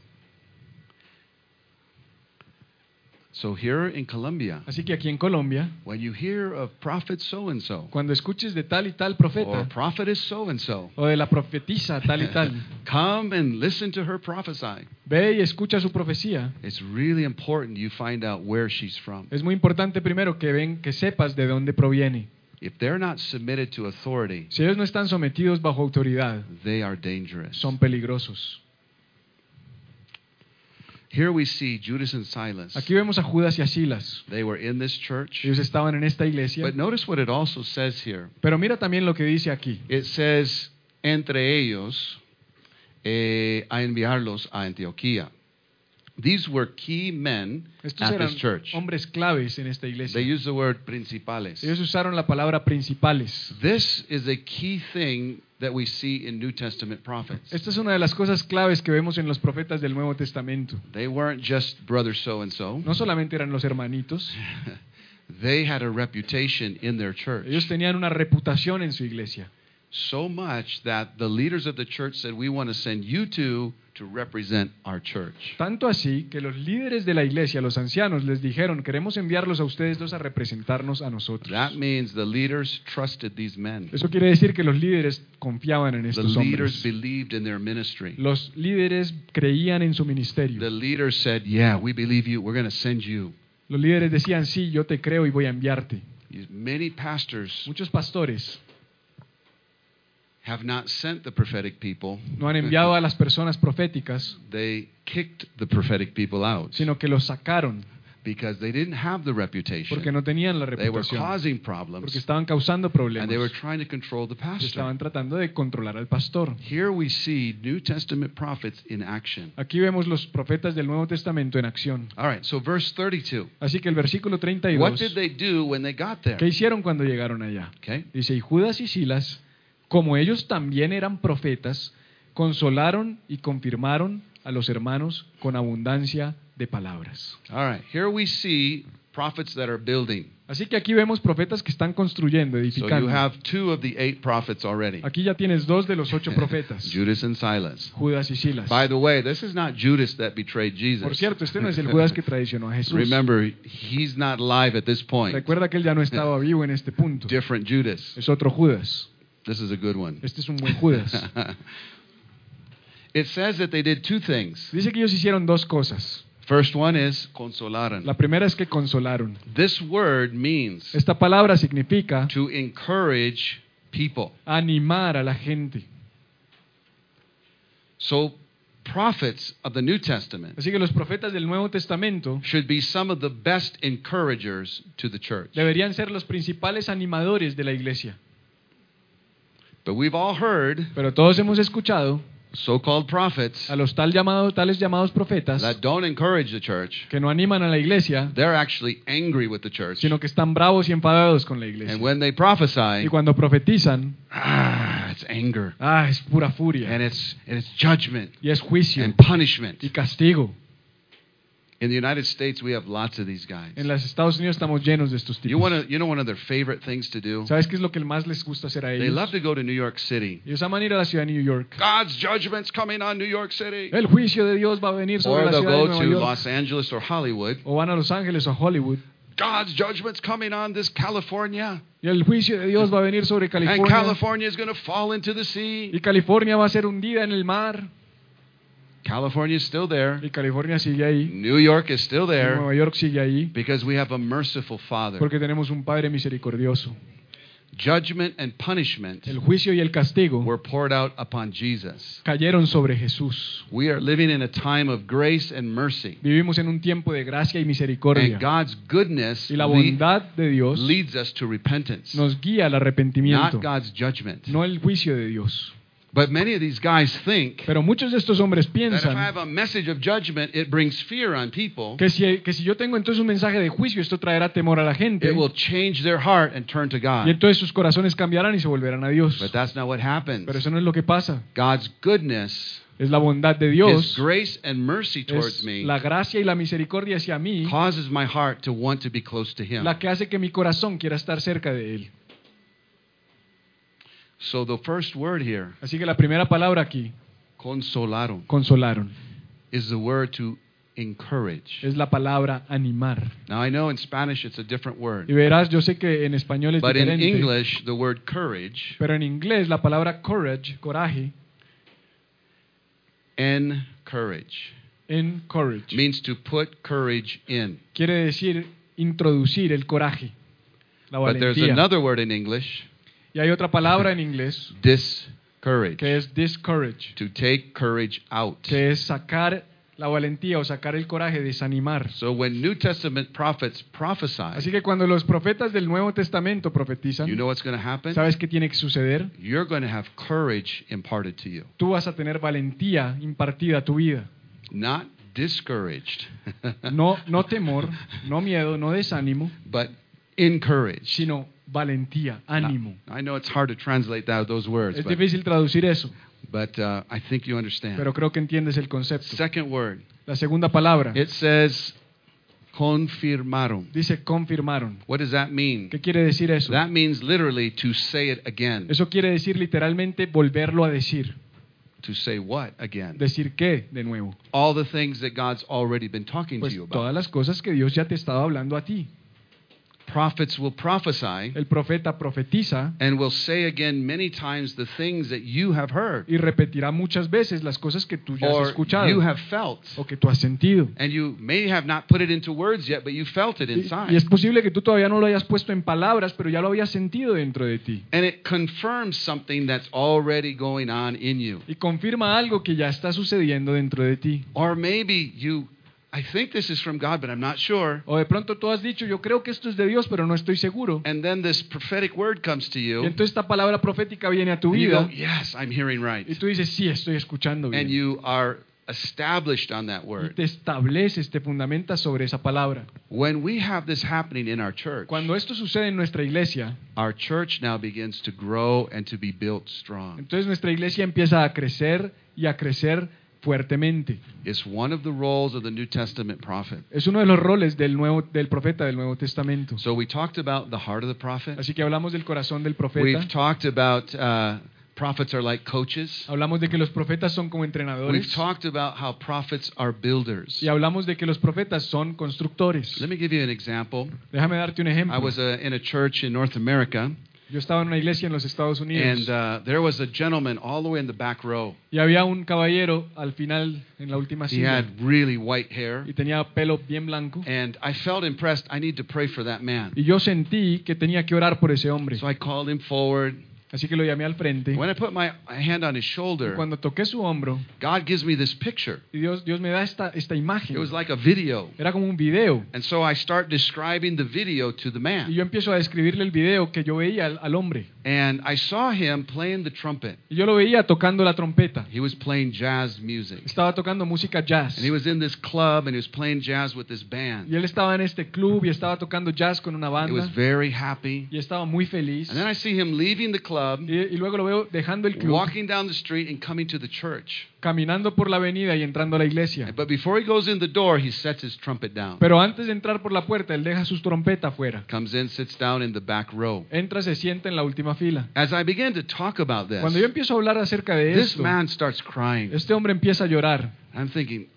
So here in Colombia, Así que aquí en Colombia, when you hear of prophet so and so, cuando escuches de tal y tal or profeta, prophetess so and so, o de la profetisa tal y tal, [LAUGHS] come and listen to her prophesy. ve y escucha su profecía. It's really important you find out where she's from. Es muy importante primero que ven, que sepas de dónde proviene. If they're not submitted to authority, Si ellos no están sometidos bajo autoridad, they are dangerous. son peligrosos. Here we see Judas and Silas. Aquí vemos a Judas y a Silas. They were in this church. Ellos estaban en esta iglesia. But notice what it also says here. Pero mira también lo que dice aquí. It says, entre ellos, eh, a enviarlos a Antioquía. These were key men Estos at eran this church. hombres claves en esta They iglesia. use the word principales. Ellos usaron la palabra principales. This is a key thing that we see in New Testament prophets. Esta es una de las cosas claves que vemos en los profetas del Nuevo Testamento. They weren't just brother so and so. No solamente eran los hermanitos, [LAUGHS] They had a reputation in their church. ellos tenían una reputación en su iglesia. So much that the leaders of the church said, We want to send you two to represent our church. Tanto así que los líderes de la iglesia, los ancianos, les dijeron, queremos enviarlos a ustedes dos a representarnos a nosotros. That means the leaders trusted these men. Eso quiere decir que los líderes confiaban en The estos leaders hombres. believed in their ministry. Los líderes creían en su The ministerio. leaders said, Yeah, we believe you. We're going to send you. Los líderes decían, sí, yo te creo y voy a enviarte. Many pastors Muchos pastores have not sent the prophetic people, no han enviado a las personas proféticas, they kicked the prophetic people out sino que los sacaron because they didn't have the reputation. porque no tenían la They were reputación, causing porque estaban causando and they were trying to control the y pastor. estaban tratando de controlar al pastor. Here we see New Testament prophets in action. Aquí vemos los profetas del Nuevo Testamento en acción. All right, so verse 32. Así que el versículo What 32, did they do when they got there? ¿qué hicieron cuando llegaron allá? Okay. Dice, y Judas y Silas, como ellos también eran profetas, consolaron y confirmaron a los hermanos con abundancia de palabras. All right, here we see prophets that are building. Así que aquí vemos profetas que están construyendo, So you edificando. have two of the eight prophets already Aquí ya tienes dos de los ocho profetas, [LAUGHS] Judas and Silas. Judas y Silas. By the way, this is not Judas that betrayed Jesus. Por cierto, este no es el Judas que traicionó a Jesús. Remember, he's not live at this point. Recuerda que él ya no estaba vivo en este punto. Different Judas. Es otro Judas. This is a good one. Este es un buen Judas. [LAUGHS] it says that they did two things. Dice que ellos hicieron dos cosas. First one is consolaron. La primera es que consolaron. This word means Esta palabra significa to encourage people. animar a la gente. So, prophets of the New Testament Así que los profetas del Nuevo Testamento should be some of the best encouragers to the church. deberían ser los principales animadores de la iglesia. But we've all heard Pero todos hemos escuchado so called prophets a los tal llamado- tales llamados profetas that don't encourage the church. que no animan a la iglesia, They're actually angry with the church. sino que están bravos y enfadados con la iglesia. And when they prophesy, Y cuando profetizan, ah, it's anger. ah, es pura furia. And it's, and it's judgment Y es juicio and punishment. y castigo. In the United States, we have lots of these guys. En los Estados Unidos estamos llenos de estos tipos. You, wanna, you know one of their favorite things to do? ¿Sabes qué es lo que más les gusta hacer a ellos? They love to go to New York City. Ellos aman ir a la ciudad de New York. God's judgment's coming on New York City. El juicio de Dios va a venir sobre Or la they'll go to Los Angeles or Hollywood. O van a Los Ángeles o Hollywood. God's judgment's coming on this California. Y el juicio de Dios va a venir sobre California. And California. California is going to fall into the sea. Y California va a ser hundida en el mar. California is still there. Y California sigue ahí. New York is still there Nueva York sigue ahí. because we have a merciful Father. Porque tenemos un Padre misericordioso. Judgment and punishment El juicio y el castigo were poured out upon Jesus. cayeron sobre Jesús. We are living in a time of grace and mercy. Vivimos en un tiempo de gracia y misericordia. And. God's goodness Y la bondad de Dios leads us to repentance, nos guía al arrepentimiento. not God's judgment. no el juicio de Dios. But many of these guys think Pero muchos de estos hombres that if I piensan have a message of judgment, it brings fear on people. que si, que si yo tengo entonces un mensaje de juicio, esto traerá temor a la gente. It will change their heart and turn to God. Y entonces sus corazones cambiarán y se volverán a Dios. But that's not what happens. Pero eso no es lo que pasa. God's goodness, Es la bondad de His grace and mercy towards me la gracia y la misericordia hacia mí, causes my heart to want to be close to Him. la que hace que mi corazón quiera estar cerca de Él. So the first word here, Así que la primera palabra aquí, consolaron, consolaron, is the word to encourage. es la palabra animar. Now, I know in Spanish it's a different Y word, verás, yo sé que en español es but in diferente, English, the word courage, pero en inglés la palabra courage, coraje, encourage, encourage, means to put courage in. quiere decir introducir el coraje, la But there's valentía. another word in English, Y hay otra palabra en inglés discourage, que es discourage, to take courage out. que es sacar la valentía o sacar el coraje, desanimar. So when New Testament prophets prophesy, Así que cuando los profetas del Nuevo Testamento profetizan, you know what's going to happen? ¿sabes qué tiene que suceder? You're going to have courage imparted to you, Tú vas a tener valentía impartida a tu vida. not discouraged, [LAUGHS] No, no temor, no miedo, no desánimo, but encouraged. sino valentía, ánimo. I know it's hard to translate that, those words, Es but, difícil traducir eso, but uh, I think you understand. pero creo que entiendes el concepto. Second word, La segunda palabra it says confirmaron. dice confirmaron. What does that mean? ¿Qué quiere decir eso? That means literally to say it again. Eso quiere decir literalmente volverlo a decir. To say what again? ¿Decir qué de nuevo? All the things that God's already been talking to you about. todas las cosas que Dios ya te estaba hablando a ti. Prophets will prophesy El profeta profetiza and will say again many times the things that you have heard y repetirá muchas veces las cosas que tú ya has escuchado you have felt. o que tú has sentido. And you may have not put it into words yet, but you felt it Y, y es posible que tú todavía no lo hayas puesto en palabras, pero ya lo habías sentido dentro de ti. And it confirms something that's already going on in you. Y confirma algo que ya está sucediendo dentro de ti. Or maybe you, I think this is from God, but I'm not sure. O de pronto tú has dicho, yo creo que esto es de Dios, pero no estoy seguro. And then this prophetic word comes to Y you. entonces esta palabra profética viene a tu And you go, yes, I'm hearing right. y tú dices, sí, estoy escuchando And you are established on that Y word. te estableces, te fundamentas sobre esa palabra. When we have this happening in our church, Cuando esto sucede en nuestra iglesia, our church now begins to grow and to be built strong. entonces nuestra iglesia empieza a crecer y a crecer fuertemente. It's one of the roles of the New Testament prophet. Es uno de los roles del, nuevo, del profeta del Nuevo Testamento. So we talked about the heart of the prophet. Así que hablamos del corazón del profeta. We've talked about uh, prophets are like coaches. Hablamos de que los profetas son como entrenadores. We've talked about how prophets are builders. Y hablamos de que los profetas son constructores. Let me give you an example. Déjame darte un ejemplo. I was uh, in a church in North America, Yo estaba en una iglesia en los Estados Unidos and uh, there was a gentleman all the way in the back row. y había un caballero al final, en la última He silla, had really white hair, y tenía pelo bien blanco. and I felt impressed. I need to pray for that man. Y yo sentí que tenía que orar por ese hombre. So I called him forward. Así que lo llamé al frente. When I put my hand on his shoulder, cuando toqué su hombro, God gives me this picture. y Dios, Dios me da esta, esta imagen. It was like a video. Era como un video. And so I start describing the video to the Y man. yo empiezo a describirle el video que yo veía al, al hombre. And I saw him playing the trumpet. Y yo lo veía tocando la trompeta. He was playing jazz music. Estaba tocando música jazz. And he was in this club and he was playing jazz with this band. Y él estaba en este club y estaba tocando jazz con una He was very happy. Y estaba muy feliz. And then I see him leaving the club, Y, y luego lo veo dejando el club, walking down the street and coming to the church. caminando por la avenida y entrando a la iglesia. But before he goes in the door, he sets his trumpet down. Pero antes de entrar por la puerta, él deja su trompeta afuera. Comes in, sits down in the back row. Entra, se sienta en la última fila. As I begin to talk about this, Cuando yo empiezo a hablar acerca de this esto, man starts crying. este hombre empieza a llorar. I'm thinking,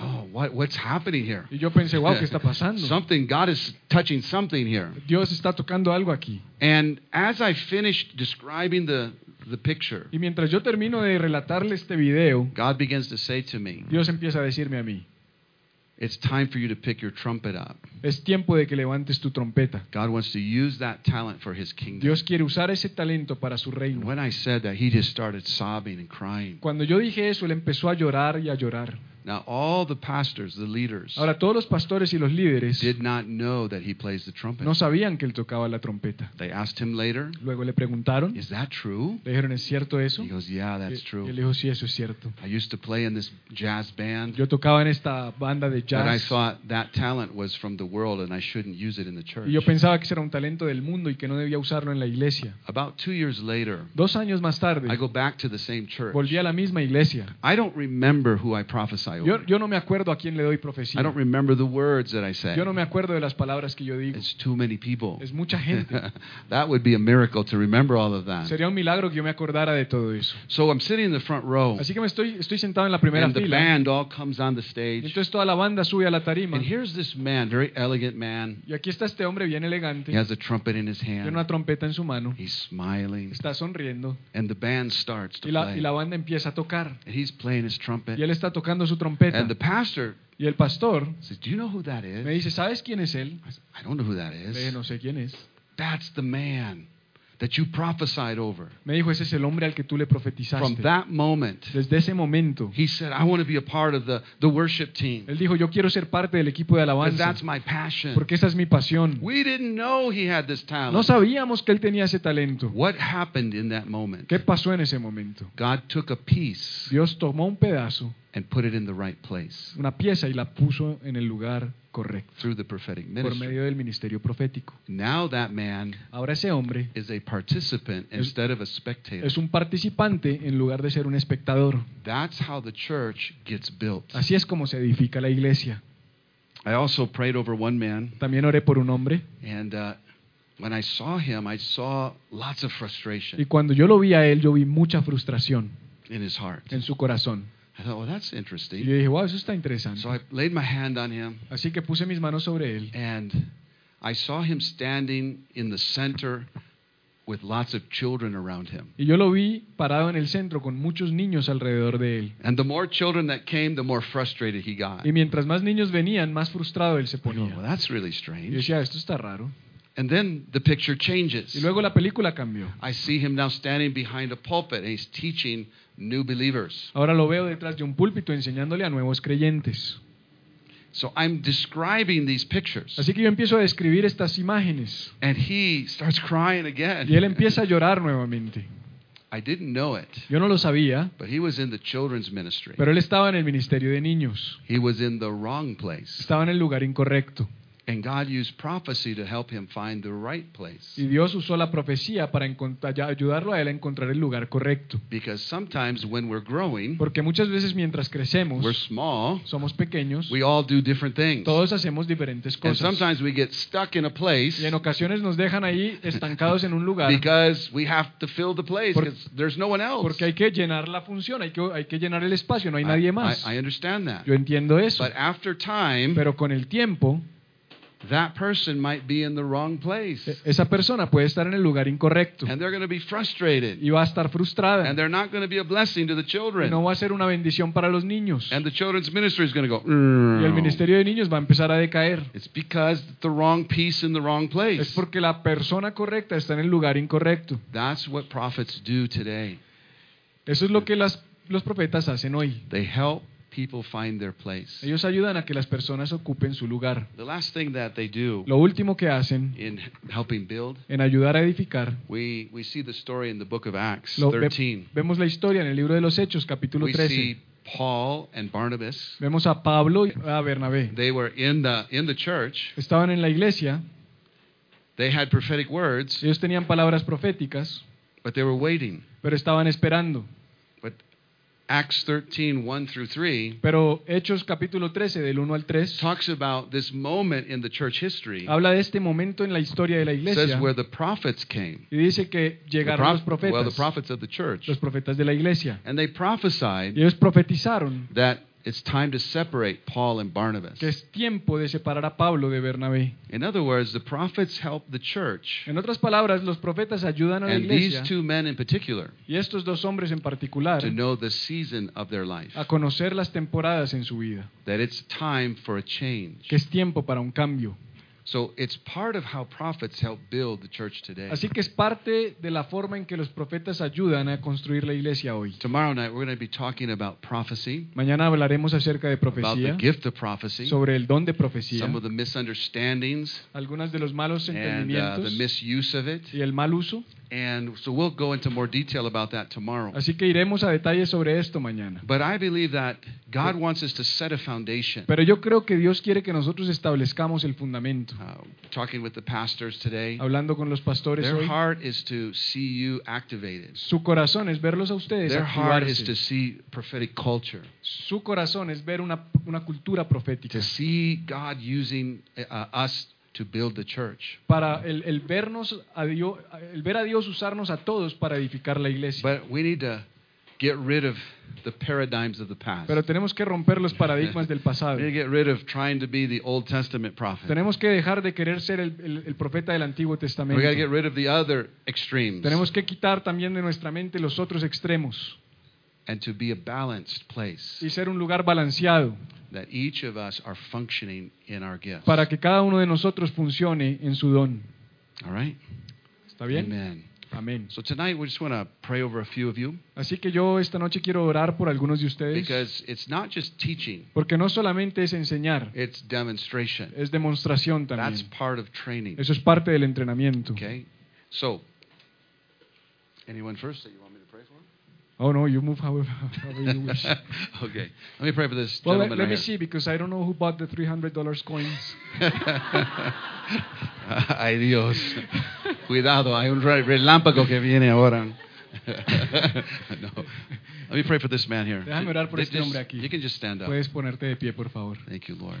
oh, what, what's happening here? Y yo pensé, wow, ¿qué está [LAUGHS] pasando? Something, God is touching something here. Dios está tocando algo aquí. And as I finished describing the, the picture, Y mientras yo termino de relatarle este video, God begins to say to me, Dios empieza a decirme a mí, It's time for you to pick your trumpet up. es tiempo de que levantes tu trompeta. God wants to use that talent for his kingdom. Dios quiere usar ese talento para su reino. when I said that, he just started sobbing and crying. Cuando yo dije eso, él empezó a llorar y a llorar. Now, all the pastors, the leaders, Ahora, todos los pastores y los líderes did not know that he plays the trumpet. no sabían que él tocaba la trompeta. They asked him later, Luego le preguntaron, Is that true? le dijeron, ¿es cierto eso? He goes, Yeah, that's Y- true. Él dijo, sí, eso es cierto. I used to play in this jazz band, Yo tocaba en esta banda de but I jazz thought that talent was from the world and I shouldn't use it in the church. y yo pensaba que ese era un talento del mundo y que no debía usarlo en la iglesia. About two years later, Dos años más tarde, I go back to the same church. volví a la misma iglesia. I don't remember who I prophesied Yo, yo no me acuerdo a quién le doy I profecía. don't remember the words that I say. Yo no me acuerdo de las palabras que yo digo. It's too many people. Es mucha gente. [LAUGHS] that would be a miracle to remember all of that. Sería un milagro que yo me acordara de todo eso. So I'm sitting in the front row, Así que me estoy, estoy sentado en la primera and the fila. band all comes on the Y stage. entonces toda la banda sube a la tarima. And here's this man, very elegant man. Y aquí está este hombre bien elegante. He has a trumpet in his Tiene hand. una trompeta en su mano. He's smiling. Está sonriendo. And the band starts to Y la, play. y la banda empieza a tocar. And he's playing his trumpet. Y él está tocando su trompeta. And the pastor Y el pastor says, Do you know who that me is? dice, ¿sabes quién es él? I said, I don't know who that Le dije, is. no sé quién es. That's the man that you prophesied over. Me dijo, ese es el hombre al que tú le From profetizaste. that moment, Desde ese momento, he said, I want to be a part of the, the worship team. él dijo, yo quiero ser parte del equipo de Because alabanza. that's my passion. Porque esa es mi pasión. We didn't know he had this No talent. sabíamos que él tenía ese talento. What happened in that moment? ¿Qué pasó en ese momento? God took a piece Dios tomó un pedazo, and put it in the right place una pieza, y la puso en el lugar correcto, through the prophetic ministry. por medio del ministerio profético. Now that man Ahora ese hombre is a participant Es- instead of a spectator. es un participante en lugar de ser un espectador. That's how the church gets built. Así es como se edifica la iglesia. I also prayed over one man, También oré por un hombre and uh, when I saw him, I saw lots of y frustration cuando yo lo vi a él, yo vi mucha frustración in his heart. en su corazón. I thought, well, that's Y interesting. yo dije, wow, eso está interesante. So I laid my hand on him, Así que puse mis manos sobre él and I saw him standing in the center with lots of children around him. y yo lo vi parado en el centro con muchos niños alrededor de él. And the more children that came, the more frustrated he got. Y mientras más niños venían, más frustrado él se I go, well, ponía. that's really Y yo strange. decía, esto está raro. And then the picture changes. Y luego la película cambió. I see him now standing behind a pulpit, and he's teaching new believers. Ahora lo veo detrás de un púlpito enseñándole a nuevos creyentes. So I'm describing these pictures. Así que yo empiezo a describir estas imágenes. And he starts crying again. Y él empieza a llorar nuevamente. I didn't know it, Yo no lo sabía, but he was in the children's ministry. pero él estaba en el ministerio de niños. He was in the wrong place. Estaba en el lugar incorrecto. And God used prophecy to help him find the right place. Y Dios usó la profecía para ayudarlo a él a encontrar el lugar correcto. Because sometimes when we're growing, Porque muchas veces mientras crecemos, we're small, somos pequeños, we all do different things. todos hacemos diferentes cosas. And sometimes we get stuck in a place Y en ocasiones nos dejan ahí estancados en un lugar because we have to fill the place because there's no one else. porque hay que llenar la función, hay que, hay que llenar el espacio, no hay I- nadie más. I, I understand that. Yo entiendo eso. But after time, Pero con el tiempo, that person might be in the wrong place. esa persona puede estar en el lugar incorrecto And they're going to be frustrated. y va a estar frustrada. And they're not going to be a blessing to the Y children. no va a ser una bendición para los niños. And the children's ministry is going to go. Y el ministerio de niños va a empezar a decaer. It's because the wrong piece in the wrong place. Es porque la persona correcta está en el lugar incorrecto. That's what prophets do today. Eso es lo que las- los profetas hacen hoy. They help people find their place. Ellos ayudan a que las personas ocupen su lugar. The last thing that they do Lo último que hacen in helping build, en ayudar a edificar, we, we see the story in the book of Acts lo- ve- 13. vemos la historia en el libro de los Hechos, capítulo We 13. see Paul and Barnabas. Vemos a Pablo y a Bernabé. They were in the in the church. Estaban en la iglesia, They had prophetic words, ellos tenían palabras proféticas, but they were waiting. pero estaban esperando. Acts 13, 1 through 3, Pero Hechos capítulo 13, del 1 al 3, talks about this moment in the church history. habla de este momento en la historia de la It says iglesia where the prophets came. y dice que The llegaron los proph- well, the profetas, prophets of the church. los profetas de la iglesia. And they prophesied Y ellos profetizaron that it's time to separate Paul and Barnabas. que es tiempo de separar a Pablo de Bernabé. In other words, the prophets help the church, En otras palabras, los profetas ayudan a la and these two men in particular, y estos dos hombres en particular to know the season of their life. a conocer las temporadas en su vida, That it's time for a change. que es tiempo para un cambio. So it's part of how prophets help build the church today. Así que es parte de la forma en que los profetas ayudan a construir la iglesia hoy. Tomorrow night we're going to be talking about prophecy, Mañana hablaremos acerca de profecía. about the gift of prophecy, sobre el don de profecía, some of the misunderstandings algunas de los malos entendimientos. and uh, the misuse of it. y el mal uso. And so we'll go into more detail about that tomorrow. Así que iremos a detalles sobre esto mañana. But I believe that God wants us to set a foundation. Pero yo creo que Dios quiere que nosotros establezcamos el fundamento. Uh, talking with the pastors today, Hablando con los pastores their hoy, heart is to see you activated. su corazón es verlos a ustedes Their heart is to see prophetic culture, Su corazón es ver una, una cultura profética. to see God using uh, us to build the church. Para el, el vernos a Dios, el ver a Dios usarnos a todos para edificar la iglesia. But we need to get rid of the paradigms of the past. Pero tenemos que romper los paradigmas del pasado. We need to get rid of trying to be the Old Testament prophet. Tenemos que dejar de querer ser el, el- el profeta del Antiguo We got to Testamento. get rid of the other extremes Tenemos que quitar también de nuestra mente los otros extremos and to be a balanced place y ser un lugar balanceado that each of us are functioning in our gifts. para que cada uno de nosotros funcione en su don. All right? ¿Está bien? Amen. Amén. So tonight we just want to pray over a few of you Así que yo esta noche quiero orar por algunos de ustedes because it's not just teaching, porque no solamente es enseñar, it's demonstration. es demostración también. That's part of training. Eso es parte del entrenamiento. Okay? So, anyone first that you want me to pray for? Oh no, you move however, [LAUGHS] however you wish. [LAUGHS] okay. Let me pray for this Well, let, let me right see because I don't know who bought the $300 coins. [LAUGHS] Ay Dios. Cuidado, hay un relámpago que viene ahora. no. Let me pray for this man here. Déjame orar por Just- este hombre aquí. You can just stand up. Puedes ponerte de pie, por favor. Thank you, Lord.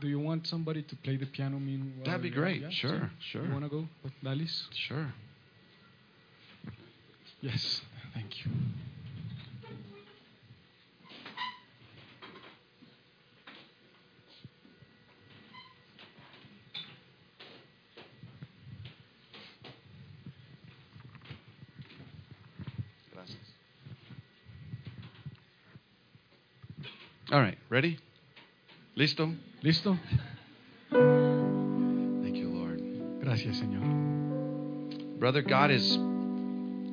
Do you want somebody to play the piano meanwhile? That'd be great. yeah? Sure, Sí. sure. You want to go Dalis? Sure. Yes. Thank you. All right. Ready? Listo? ¿Listo? Thank you, Lord. Gracias, Señor. Brother, God has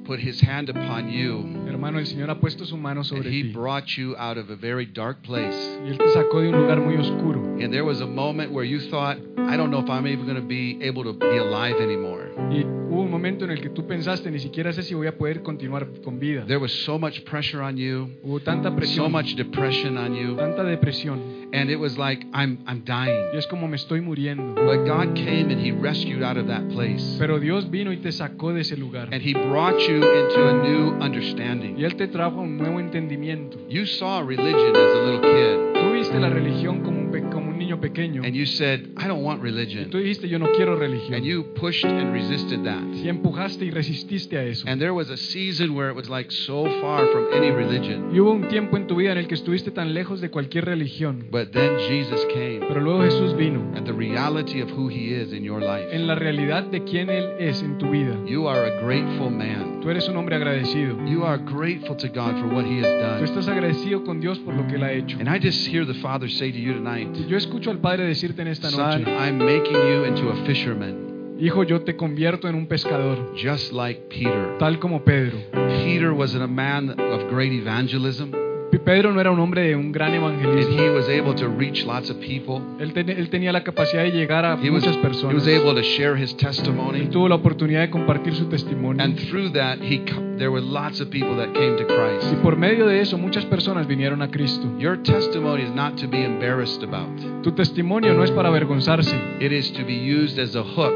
put his hand upon you Hermano, el Señor ha puesto su mano sobre he ti. brought you out of a very dark place. Y Él te sacó de un lugar muy oscuro. And there was a moment where you thought, I don't know if I'm even going to be able to be alive anymore. Y hubo un momento en el que tú pensaste, ni siquiera sé si voy a poder continuar con vida. There was so much pressure on you, Hubo tanta so much depression on you, tanta depresión. and it was like I'm I'm dying. Y es como me estoy muriendo. But God came and he rescued out of that place. Pero Dios vino y te sacó de ese lugar. And he brought you into a new understanding. Y Él te trajo un nuevo entendimiento. You saw religion as a little kid Tú viste la religión como niño pequeño. and you said, I don't want Y religion. tú dijiste, yo no quiero religión. And you pushed and resisted that. Y empujaste y resististe a eso. And there was a season where it was like so far from any religion. Y hubo un tiempo en tu vida en el que estuviste tan lejos de cualquier religión. But then Jesus came Pero luego Jesús vino reality of who he is in your life. en la realidad de quién Él es en tu vida. You are a grateful man. Tú eres un hombre agradecido. You are grateful to God for what he has Tú done. estás agradecido con Dios por lo que Él ha hecho. And I just hear the Father say to you tonight, yo escucho al Padre decirte en esta Son, noche, I'm making you into a fisherman, Hijo, yo te convierto en un pescador, just like Peter. tal como Pedro. Peter was a man of great evangelism, Pedro no era un hombre de un gran and he was able to reach lots of people. Él, ten- él tenía la capacidad de llegar a He was, muchas he was able to share his Él testimony. tuvo la oportunidad de compartir su testimonio. And through that, he, there were lots of people that came to Y Christ. por medio de eso muchas personas vinieron a Cristo. Your testimony is not to be embarrassed about. Tu testimonio no es para avergonzarse, It is to be used as a hook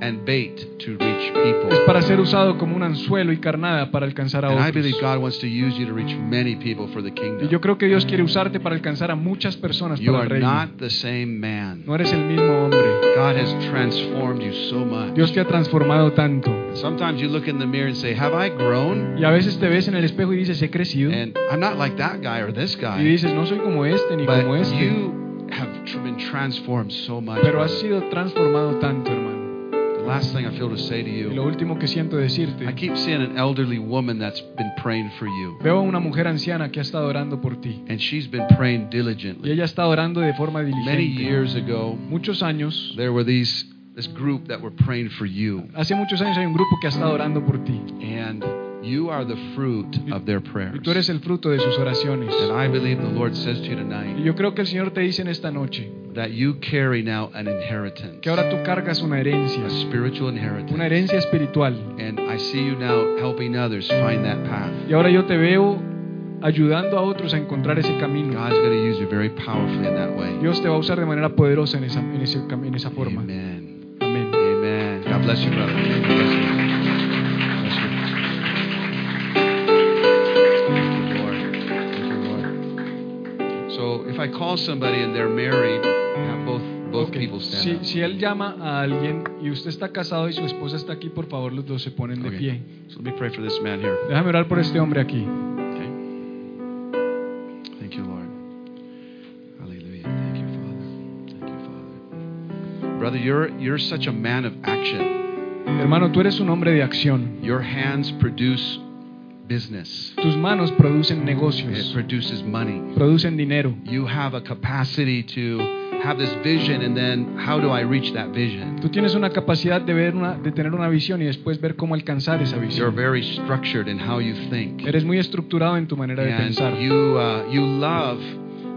and bait to reach people. es para ser usado como un anzuelo y carnada para alcanzar a And I believe God wants to use you to reach many people for the Y kingdom. yo creo que Dios quiere usarte para alcanzar a muchas personas You para are el reino. are not the same man. No eres el mismo hombre. God has transformed you so much. Dios te ha transformado tanto. Sometimes you look in the mirror and say, Have I grown? Y a veces te ves en el espejo y dices, he crecido. And I'm not like that guy or this guy. Y dices, no soy como este ni como But este. you have been transformed so much. Pero has sido transformado tanto, hermano. Last thing I feel to say to Y lo you, último que siento decirte, I keep seeing an elderly woman that's been praying for you. veo una mujer anciana que ha estado orando por ti. And she's been praying Y diligently. ella está orando de forma Many years ago, Muchos años, there were these this group that were praying for you. hace muchos años hay un grupo que ha estado orando por ti. And You are the fruit of their prayers. Y tú eres el fruto de sus oraciones. And I believe the Lord says to you Y tonight yo creo que el Señor te dice en esta noche that you carry now an inheritance, que ahora tú cargas una herencia, a spiritual inheritance. una herencia espiritual. And I see you now helping others find that path. Y ahora yo te veo ayudando a otros a encontrar ese camino. God's going to use you very powerfully in that way. Dios te va a usar de manera poderosa en esa, en ese en esa forma. Amen. Amén. Amen. God bless you, brother. God bless you. If I call somebody and they're married, have both both Ok. people stand Si, up. si él llama a alguien y usted está casado y su esposa está aquí, por favor los dos se ponen de Okay. pie. So let me pray for this man here. Déjame orar por este hombre aquí. Okay. Thank you, Lord. Hallelujah. Thank you, Father. Thank you, Father. Brother, you're you're such a man of action. Hermano, tú eres un hombre de acción. Your hands produce business. Tus manos producen It negocios, produces money. producen dinero. You have a capacity to have this vision and then how do I reach that vision? Tú tienes una capacidad de ver una, de tener una visión y después ver cómo alcanzar esa You're very structured in how you think. Eres muy estructurado en tu manera de pensar. You uh, you love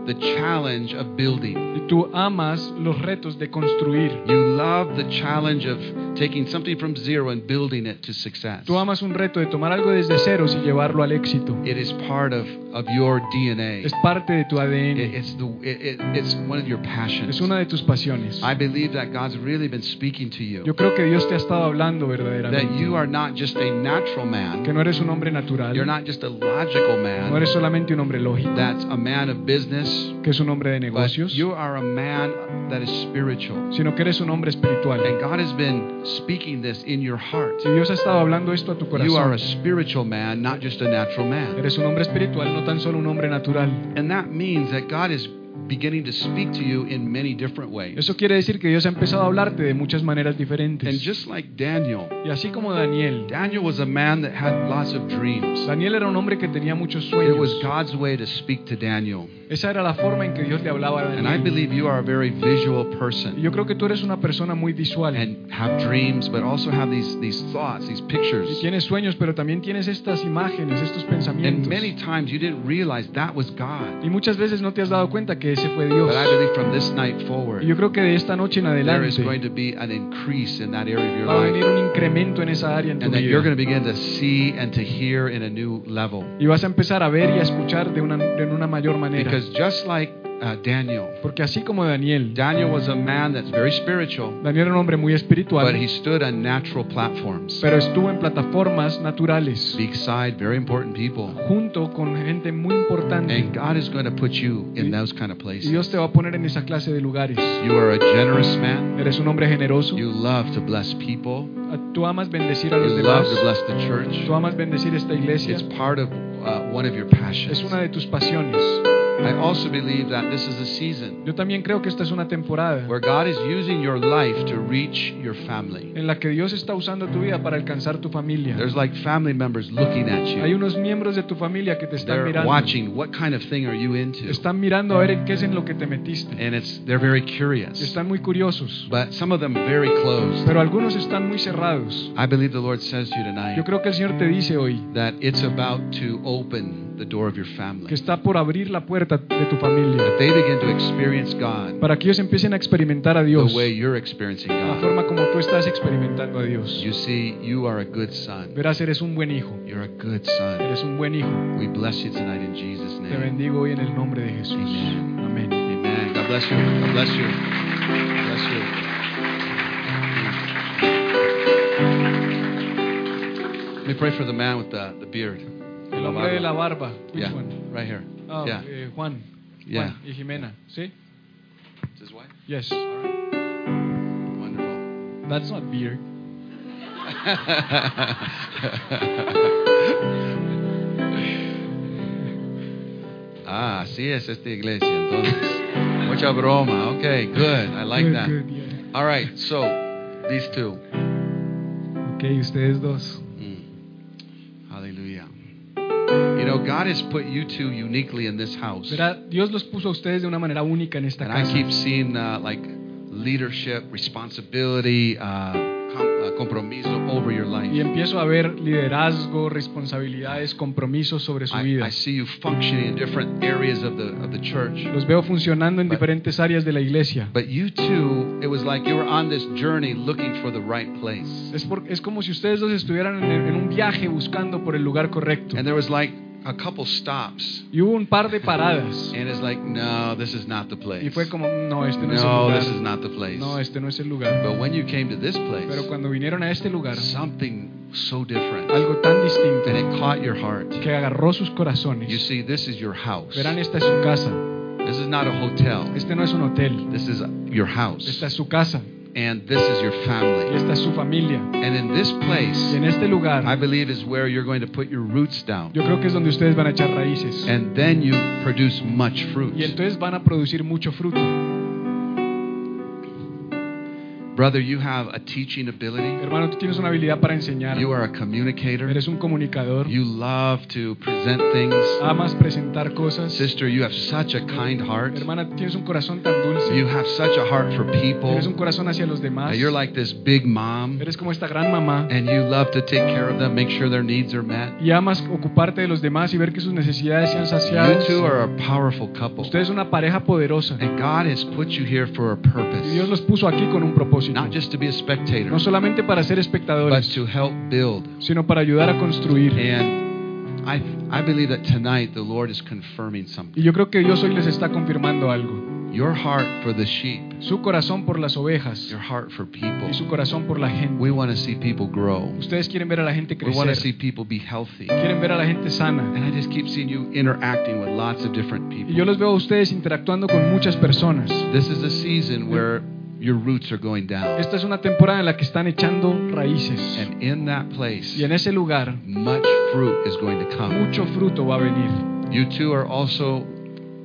the challenge of building. Tú amas los retos de construir. You love the challenge of taking something from zero and building it to success. Tú amas un reto de tomar algo desde ceros y llevarlo al éxito. It is part of, of your DNA. Es parte de tu It- ADN. it's the it, it- it's one of your passions. Es una de tus pasiones. I believe that God's really been speaking to you. Yo creo que Dios te ha estado hablando That you are not just a natural man. Que no eres un hombre natural. You're not just a logical No man. eres solamente un hombre lógico. That's a man of business. Que es un hombre de But you are a man that is spiritual. Sino que eres un hombre espiritual. And God has been speaking this in your heart. Si Dios ha estado hablando esto a tu You are a spiritual man, not just a natural man. Eres un hombre espiritual, no tan solo un hombre natural. And that means that God is beginning to speak to you in many different ways. Eso quiere decir que Dios ha empezado a hablarte de muchas maneras diferentes. And just like Daniel, Y así como Daniel. Daniel was a man that had lots of dreams. Daniel era un hombre que tenía muchos sueños. It was. God's way to speak to Daniel. Esa era la forma en que Dios le hablaba a Daniel. And I believe you are a very visual Y person yo creo que tú eres una persona muy visual. and have dreams, but also have these, these thoughts, these Y pictures. tienes sueños, pero también tienes estas imágenes, estos pensamientos. And many times you didn't realize that was God. Y muchas veces no te has dado cuenta que ese fue Dios. But I believe from this night forward, yo creo que de esta noche en there is adelante going to be an increase in that area of your va a venir life. un incremento en esa área en tu And that you're going vida. to begin to see and to hear in a new level. Y vas a empezar a ver y a escuchar de una, de una mayor manera. Because just like uh, Daniel, Porque así como Daniel, Daniel was a man that's very spiritual, Daniel era un hombre muy espiritual, but he stood on natural platforms pero estuvo en plataformas naturales beside very important people. junto con gente muy importante. And God is going to put you in those kind of places. Dios te va a poner en esa clase de lugares. You are a generous man. Eres un hombre generoso. You love to bless people. Tú amas bendecir a los You love demás. to bless the church. Tú amas bendecir esta iglesia. It's part of uh, one of your Es passions. una de tus pasiones. I also believe that this is a season Yo también creo que esta es una temporada where God is using your life to reach your family. en la que Dios está usando tu vida para alcanzar tu familia. There's like family members looking at Hay you. unos miembros de tu familia que te están They're mirando. watching what kind of thing are you into? Están mirando a ver en qué es en lo que te metiste. And it's they're very curious. están muy curiosos. But some of them very closed. Pero algunos están muy cerrados. I believe the Lord says to you tonight Yo creo que el Señor te dice hoy that it's about to open the door of your family. que está por abrir la puerta de tu familia That they begin to experience God para que ellos empiecen a experimentar a Dios the way you're experiencing la God. forma como tú estás experimentando a Dios. You see, you are a good son. Verás, eres un buen hijo. You're a good son. Eres un buen hijo. We bless you tonight in Jesus' Te name. bendigo hoy en el nombre de Jesús. Amen. Amén. Amen. God bless you. God bless you. God bless you. Let me pray for the man with the, the beard. El hombre de la barba. Which Yeah, one? right here. Ah, yeah. eh, Juan. Yeah. Juan y Jimena. ¿Sí? It's his wife? Yes. Wonderful. That's not beer. [LAUGHS] ah, así es esta iglesia entonces. Mucha broma. Okay, good. I like Good, that. good, yeah. All right, so these two. Ok, ustedes dos. God has put you two uniquely in this house. Dios los puso a ustedes de una manera única en esta And I casa. keep seeing uh, like leadership, responsibility, uh, com- uh, compromiso over your life. Y empiezo a ver liderazgo, responsabilidades, compromisos sobre su I, vida. I see you functioning in different areas of the of the church. Los veo funcionando en But- diferentes áreas de la iglesia. But you too, it was like you were on this journey looking for the right place. Es, por- es como si ustedes dos estuvieran en, en un viaje buscando por el lugar correcto. And there was like a couple stops. Y hubo un par de paradas. And it's like, no, this is not the place. Y fue como, no, este no es el lugar. this is not the place. No, este no es el lugar. But when you came to this Pero place, cuando vinieron a este lugar, something so different. algo tan distinto And it caught your heart. que agarró sus You see, this is your house. Verán, esta es su casa. This is not a hotel. Este no es un hotel. This is your house. Esta es su casa. And this is your Y family. esta es su familia. And in this Y place, en este lugar, I believe is where you're going to put your roots down. yo creo que es donde ustedes van a echar raíces. And then you produce much fruit. Y entonces van a producir mucho fruto. Brother, you have a teaching ability. Hermano, tú tienes una habilidad para enseñar. You are a communicator. Eres un comunicador. You love to present things. Amas presentar cosas. Sister, you have such a kind heart. Hermana, tienes un corazón tan dulce. You have such a heart for people. Tienes un corazón hacia los demás. You're like this big mom, Eres como esta gran mamá. and you love to take care of them, make sure their needs are met. Y amas ocuparte de los demás y ver que sus necesidades sean You two are a powerful couple. Usted es una pareja poderosa. And God has put you here for a Y Dios purpose. los puso aquí con un propósito. Not just to be a spectator, No solamente para ser but espectadores, to help build. sino para ayudar a construir. And I, I believe that tonight the Lord is confirming something. Y yo creo que Dios hoy les está confirmando algo. Your heart for the sheep, Su corazón por las ovejas your heart for people. y su corazón por la gente. We want to see people grow. Ustedes quieren ver a la gente We want to see crecer. people be healthy. Quieren ver a la gente sana. And I just keep seeing you interacting with lots of different Y yo people. los veo a ustedes interactuando con muchas personas. This is a season where your roots are going down. Esta es una temporada en la que están echando raíces. And in that place, Y en ese lugar, much fruit is going to come. mucho fruto va a venir. You two are also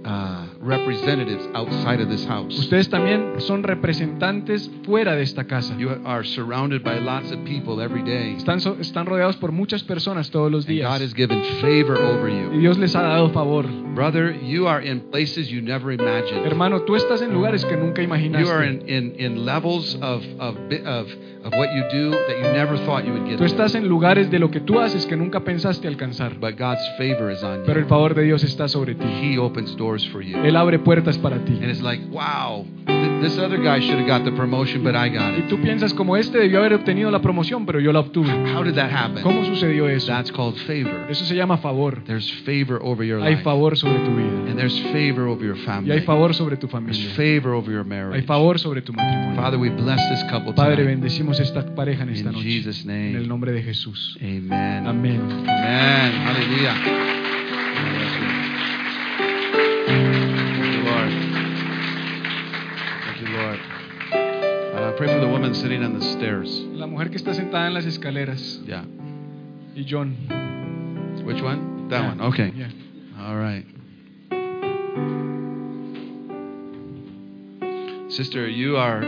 uh, representatives outside of this house. Ustedes también son representantes fuera de esta casa. You are surrounded by lots of people every day. Están, so- están rodeados por muchas personas todos los And God días. has given favor over Y you. Dios les ha dado favor. Brother, you are in places you never imagined. Hermano, tú estás en lugares que nunca You are imaginaste. in, in, in levels of, of, bi- of, of what you do that you never thought you would get Tú estás en lugares de lo que tú haces que nunca pensaste alcanzar. But God's favor is on Pero el you. favor de Dios está sobre ti. He opens doors for you. Él abre puertas para ti. And it's like, wow, th- this other guy should have got the promotion, but I got Y it. tú piensas como este debió haber obtenido la promoción, pero yo la obtuve. How did that happen? ¿Cómo sucedió eso? That's called favor. Eso se llama favor. There's favor over your Hay life. favor sobre tu vida. And there's favor over your Y hay family. favor sobre tu There's familia. favor over your Hay marriage. favor sobre tu matrimonio. Father, we bless this couple Padre, bendecimos esta pareja en esta In noche. Jesus' En el name. nombre de Jesús. Amen. Amén. Woman sitting on the stairs. La mujer que está sentada en las escaleras. Yeah. Y John. Which one? That Yeah. one. Okay. Yeah. All right. Sister, you are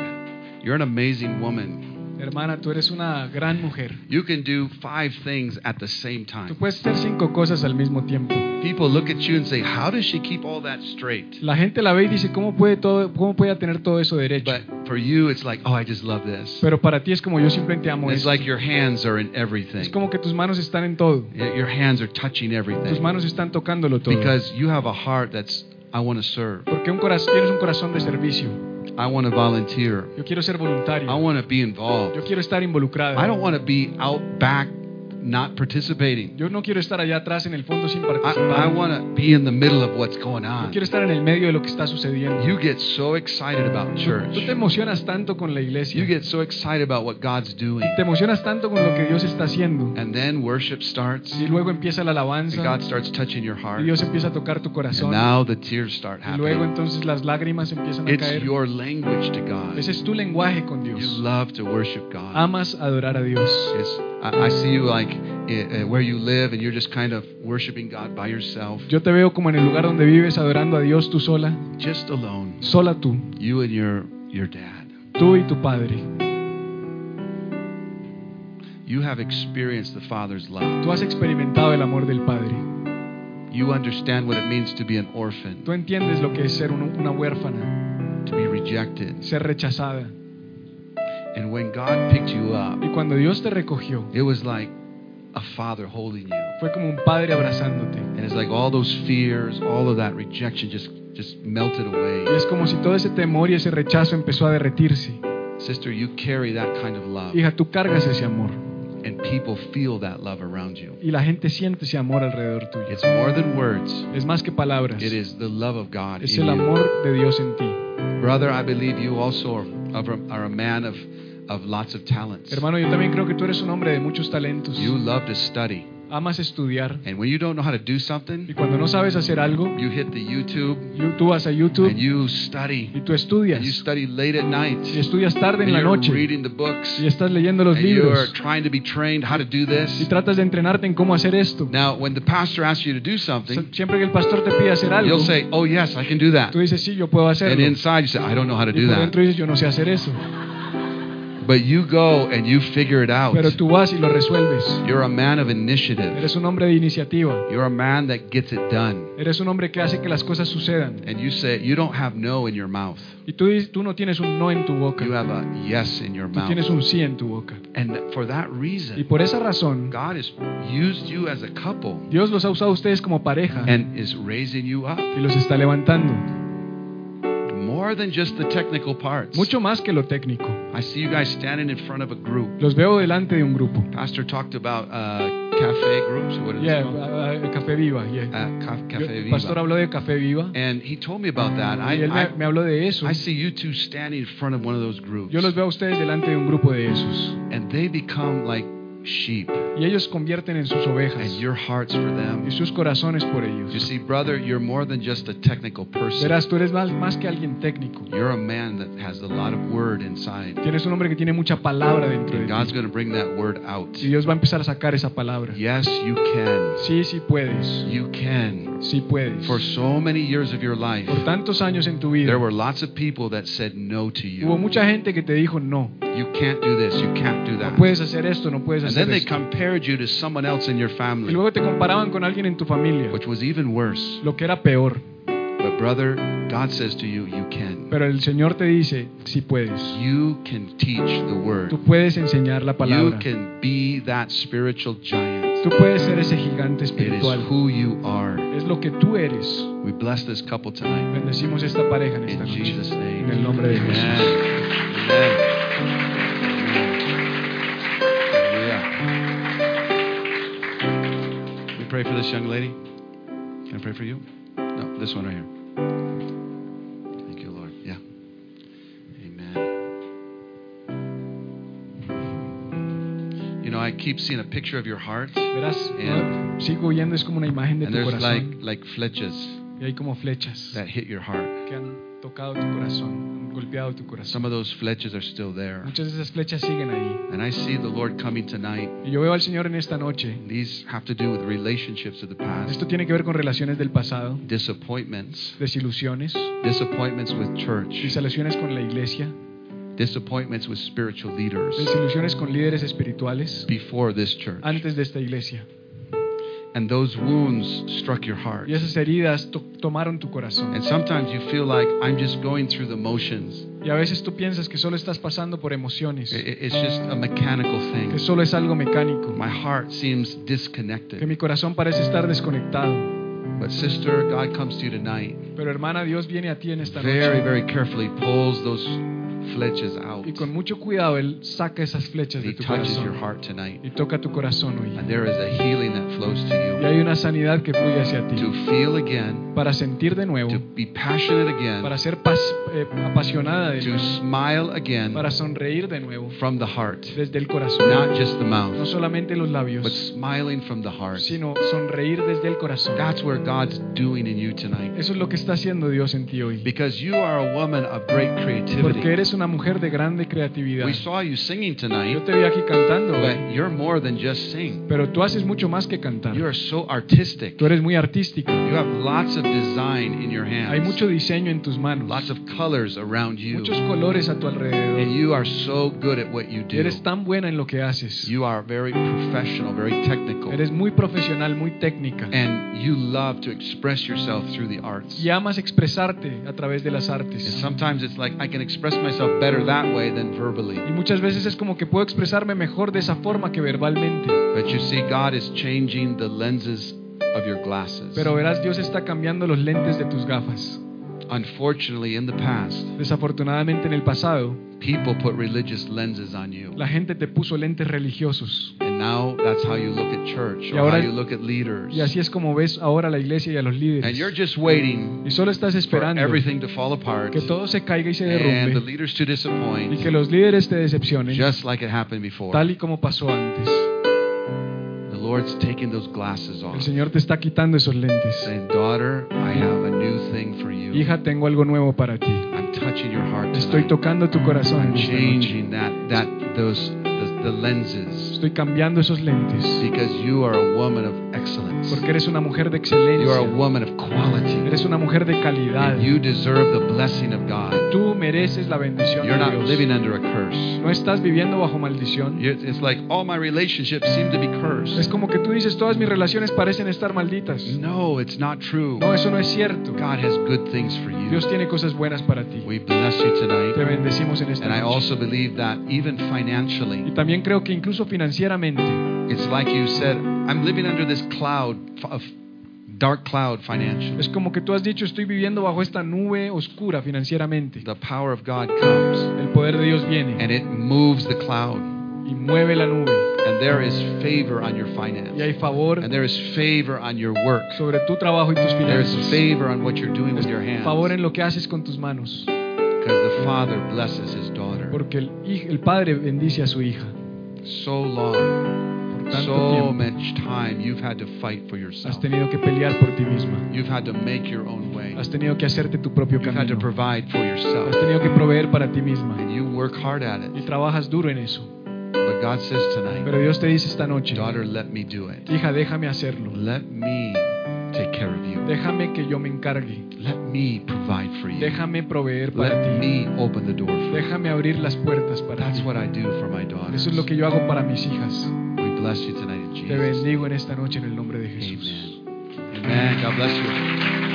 you're an amazing woman. Hermana, tú eres una gran mujer. You can do five things at the same time. Tú puedes hacer cinco cosas al mismo tiempo. People look at you and say, "How does she keep all that straight?" La gente la ve y dice, ¿cómo puede, todo, cómo puede tener todo eso derecho? But for you, it's like, "Oh, I just love this." Pero para ti es como yo simplemente amo It's esto. like your hands are in Es everything. como que tus manos están en todo. Your hands are touching Tus everything manos están tocándolo todo. because you have a heart that's I want to serve. Porque un corazón, tienes un corazón de servicio. I want to volunteer. Yo quiero ser voluntario. I want to be involved. Yo quiero estar involucrado. I don't want to be out back not participating. Yo no quiero estar allá atrás en el fondo sin I, I want to be in the middle of what's going Yo on. quiero estar en el medio de lo que está sucediendo. You get so excited about church. tú te emocionas tanto con la iglesia. You get so excited about what God's doing. Te emocionas tanto con lo que Dios está haciendo. And then worship starts. Y luego empieza la And alabanza. God starts touching your Y heart. Dios empieza a tocar tu And now the tears start Y luego happening. entonces las lágrimas empiezan a It's caer. your language to God. Ese es tu lenguaje con You love to worship God. Amas adorar a Dios. It's, I, see you like uh, where you live and you're just kind of worshiping God by yourself, Yo te veo como en el lugar donde vives adorando a Dios tú sola, just alone. sola tú, You and your, your dad. tú y tu padre. You have experienced the Father's love. Tú has experimentado el amor del Padre. You understand what it means to be an orphan, Tú entiendes lo que es ser un- una huérfana, to be rejected. ser rechazada. And when God picked you up, Y cuando Dios te recogió, it was like a father holding you. fue como un padre abrazándote. And it's like all those fears, all of that rejection just just melted Y away. es como si todo ese temor y ese rechazo empezó a derretirse. Sister, you carry that kind of love. Hija, tú cargas ese amor. And people feel that love around you. Y la gente siente ese amor alrededor tuyo. It's more than words. Es más que palabras. It is the love of God Es in el you. amor de Dios en ti. Brother, I believe you also are, are- are a man of, of lots of talents. Hermano, yo también creo que tú eres un hombre de muchos talentos. You love to study. Amas estudiar. And when you don't know how to do something, Y cuando no sabes hacer algo, you hit the YouTube you- tú vas a YouTube and you study. y tú And you study late at night. Y estudias tarde en la noche. reading the books. Y estás leyendo los And you are trying to be trained how to do Y this. tratas de entrenarte en cómo hacer esto. Now, when the pastor asks you to do something, Siempre que el pastor te pide hacer algo, you'll say, Oh, yes, I can do that. tú dices, sí, yo puedo And inside you say, I don't know how to Y do that. dentro dices, yo no sé hacer eso. But you go and you figure it out. Pero tú vas y lo resuelves. You're a man of initiative. Eres un hombre de iniciativa. You're a man that gets it done. Eres un hombre que hace que las cosas sucedan. And you say, you don't have no in your mouth. Y tú, tú no tienes un no en tu boca. You have a yes in your Tú tienes mouth. un sí en tu boca. And for that Y reason, por esa razón, God has used you as a couple Dios los ha usado a ustedes como pareja and is raising you up. y los está levantando. More than just the technical parts. Mucho más que lo técnico. I see you guys standing in front of a group. Los veo delante de un grupo. Pastor talked about uh, cafe groups. What is Yeah, it uh, uh, Café Viva. yeah. Uh, ca- cafe el pastor habló de Café Viva And he told me about that. I, él me habló de eso. I see you two standing in front of one of those groups. Yo los veo a ustedes delante de un grupo de esos. And they become like sheep. Y ellos convierten en sus ovejas And your hearts for y them. sus corazones por You see, brother, you're more than just a technical person. Verás, tú eres más, más que alguien técnico. You're a man that has a lot of word inside. Tienes un hombre que tiene mucha palabra dentro de And God's ti. going to bring that word out. Y Dios va a empezar a sacar esa palabra. Yes, you can. Sí, sí puedes. You can. Sí puedes. For so many years of your life, Por tantos años en tu vida, there were lots of people that said no to you. hubo you. mucha gente que te dijo no. You can't do this. You can't do that. No puedes hacer esto, no puedes And hacer then they esto. compared you to someone else in your family. Y luego te comparaban con alguien en tu familia, which was even worse. lo que era peor. But brother, God says to you, you can. Pero el Señor te dice, sí puedes. You can teach the word. Tú puedes enseñar la palabra. You can be that spiritual giant. Tú puedes ser ese gigante It is espiritual. who you are. Es lo que tú eres. We bless this couple tonight. Bendecimos esta pareja en esta In noche. Jesus' name. En el nombre de Amen. Jesús. Hallelujah. We pray for this young lady. Can I pray for you? No, this one right here. I keep seeing a picture of your heart, Verás, And- sigo viendo es como una imagen de and tu there's like corazón like flechas y hay como flechas that hit your heart. que han tocado tu corazón, han golpeado tu corazón. Some of those flechas are still there. Muchas de esas flechas siguen ahí. And I see the Lord coming tonight. Y yo veo al Señor en esta noche. These have to do with relationships of the past, Esto tiene que ver con relaciones del pasado, disappointments, desilusiones, disappointments with church, desilusiones con la iglesia, disappointments with spiritual leaders desilusiones con líderes espirituales before this church. antes de esta iglesia. And those wounds struck your heart. Y esas heridas to- tomaron tu corazón. And sometimes you feel like I'm just going through the motions. Y a veces tú piensas que solo estás pasando por emociones, It's just a mechanical thing. que solo es algo mecánico, My heart seems disconnected. que mi corazón parece estar desconectado. But sister, God comes to you tonight. Pero hermana, Dios viene a ti en esta Very, noche very carefully pulls those flechas out. y con mucho cuidado Él saca esas flechas de tu touches your corazón heart tonight. y toca tu corazón hoy. And there is a healing that flows to Y you. hay una sanidad que fluye hacia ti To feel again, para sentir de nuevo, to be passionate again, para ser pas- eh, apasionada de to nuevo, smile again para sonreír de nuevo from the heart. desde el corazón. Not just the No mouth, solamente los but labios, smiling from the heart. sino sonreír desde el corazón. That's where God's doing in you tonight. Eso es lo que está haciendo Dios en ti hoy. Because you are a woman of great Porque creativity. eres una mujer de grande creatividad. We saw you singing Yo tonight, te vi aquí cantando, but you're more than just sing. pero tú haces mucho más que cantar. You are so artistic. Tú eres muy artística. You have lots of design in your Hay hands, mucho diseño en tus manos, lots of colors around you, muchos colores a tu and you are so good at what you do. eres tan buena en lo que haces. You are very professional, very technical, Eres muy profesional, muy técnica. and you love to express yourself through the arts. Y amas expresarte a través de las And sometimes it's like I can express myself myself better that way than verbally. Y muchas veces es como que puedo expresarme mejor de esa forma que verbalmente. But you see, God is changing the lenses of your glasses. Pero verás, Dios está cambiando los lentes de tus gafas. Unfortunately, in the past, Desafortunadamente en el pasado, people put religious lenses on you. la gente te puso lentes religiosos. And now that's how you look at church Y or ahora- how you look at leaders. Y así es como ves ahora la iglesia y a los And you're líderes. just waiting Y solo estás for esperando everything to fall apart que todo se caiga y se and the derrumbe leaders to y disappoint, que los líderes te decepcionen, just like it happened before. tal y como pasó antes. The Lord's taking those glasses off, El Señor te está quitando esos lentes. saying, "Daughter, I have a new thing for you. Hija, tengo algo nuevo para ti. Touching your heart Estoy tocando tu corazón. I'm en esta noche. changing that that those the, lenses Estoy cambiando esos lentes because you are a woman of excellence. porque eres una mujer de You are a excelencia. woman of quality. Eres una mujer de calidad. And you deserve the blessing of God. Tú mereces la bendición You're de not Dios. living under a curse. No estás viviendo bajo maldición. It's like all my relationships seem to be cursed. Es como que tú dices, todas mis relaciones parecen estar malditas. No, it's not true. No, eso no es cierto. God has good things for you. Dios tiene cosas buenas para ti. We bless you Te tonight. bendecimos en esta And I also believe that even Y financially, también creo que incluso financieramente, it's like you said, I'm living under this cloud of dark cloud financially. es como que tú has dicho, estoy viviendo bajo esta nube oscura financieramente. The power of God comes El poder de Dios viene and it moves the cloud. y mueve la nube. And there is favor on your Y finance. hay favor And there is favor on your work. sobre tu trabajo y tus There is finanzas. favor on what you're doing with your hands. Favor en lo que haces con tus manos. Because the Father blesses His daughter. Porque el, el Padre bendice a su hija. So long, so much time you've had to fight for has yourself. tenido que pelear por ti misma. You've had to make your own way. Has tenido que hacerte tu propio You've had to provide for Has yourself. tenido que proveer para ti misma. And you work hard at Y it. trabajas duro en eso. But God says tonight, Pero Dios te dice esta noche, daughter, let me do it. hija, déjame hacerlo. Let me take care of you. Déjame que yo me encargue. Let me provide for you. Déjame proveer para Let ti. me open the door for you. Déjame abrir las puertas para That's ti. what I do for my daughters. Eso es lo que yo hago para mis hijas. We bless you tonight in Te Jesus. bendigo en esta noche en el nombre de Jesús. Amen. Amen. God bless you.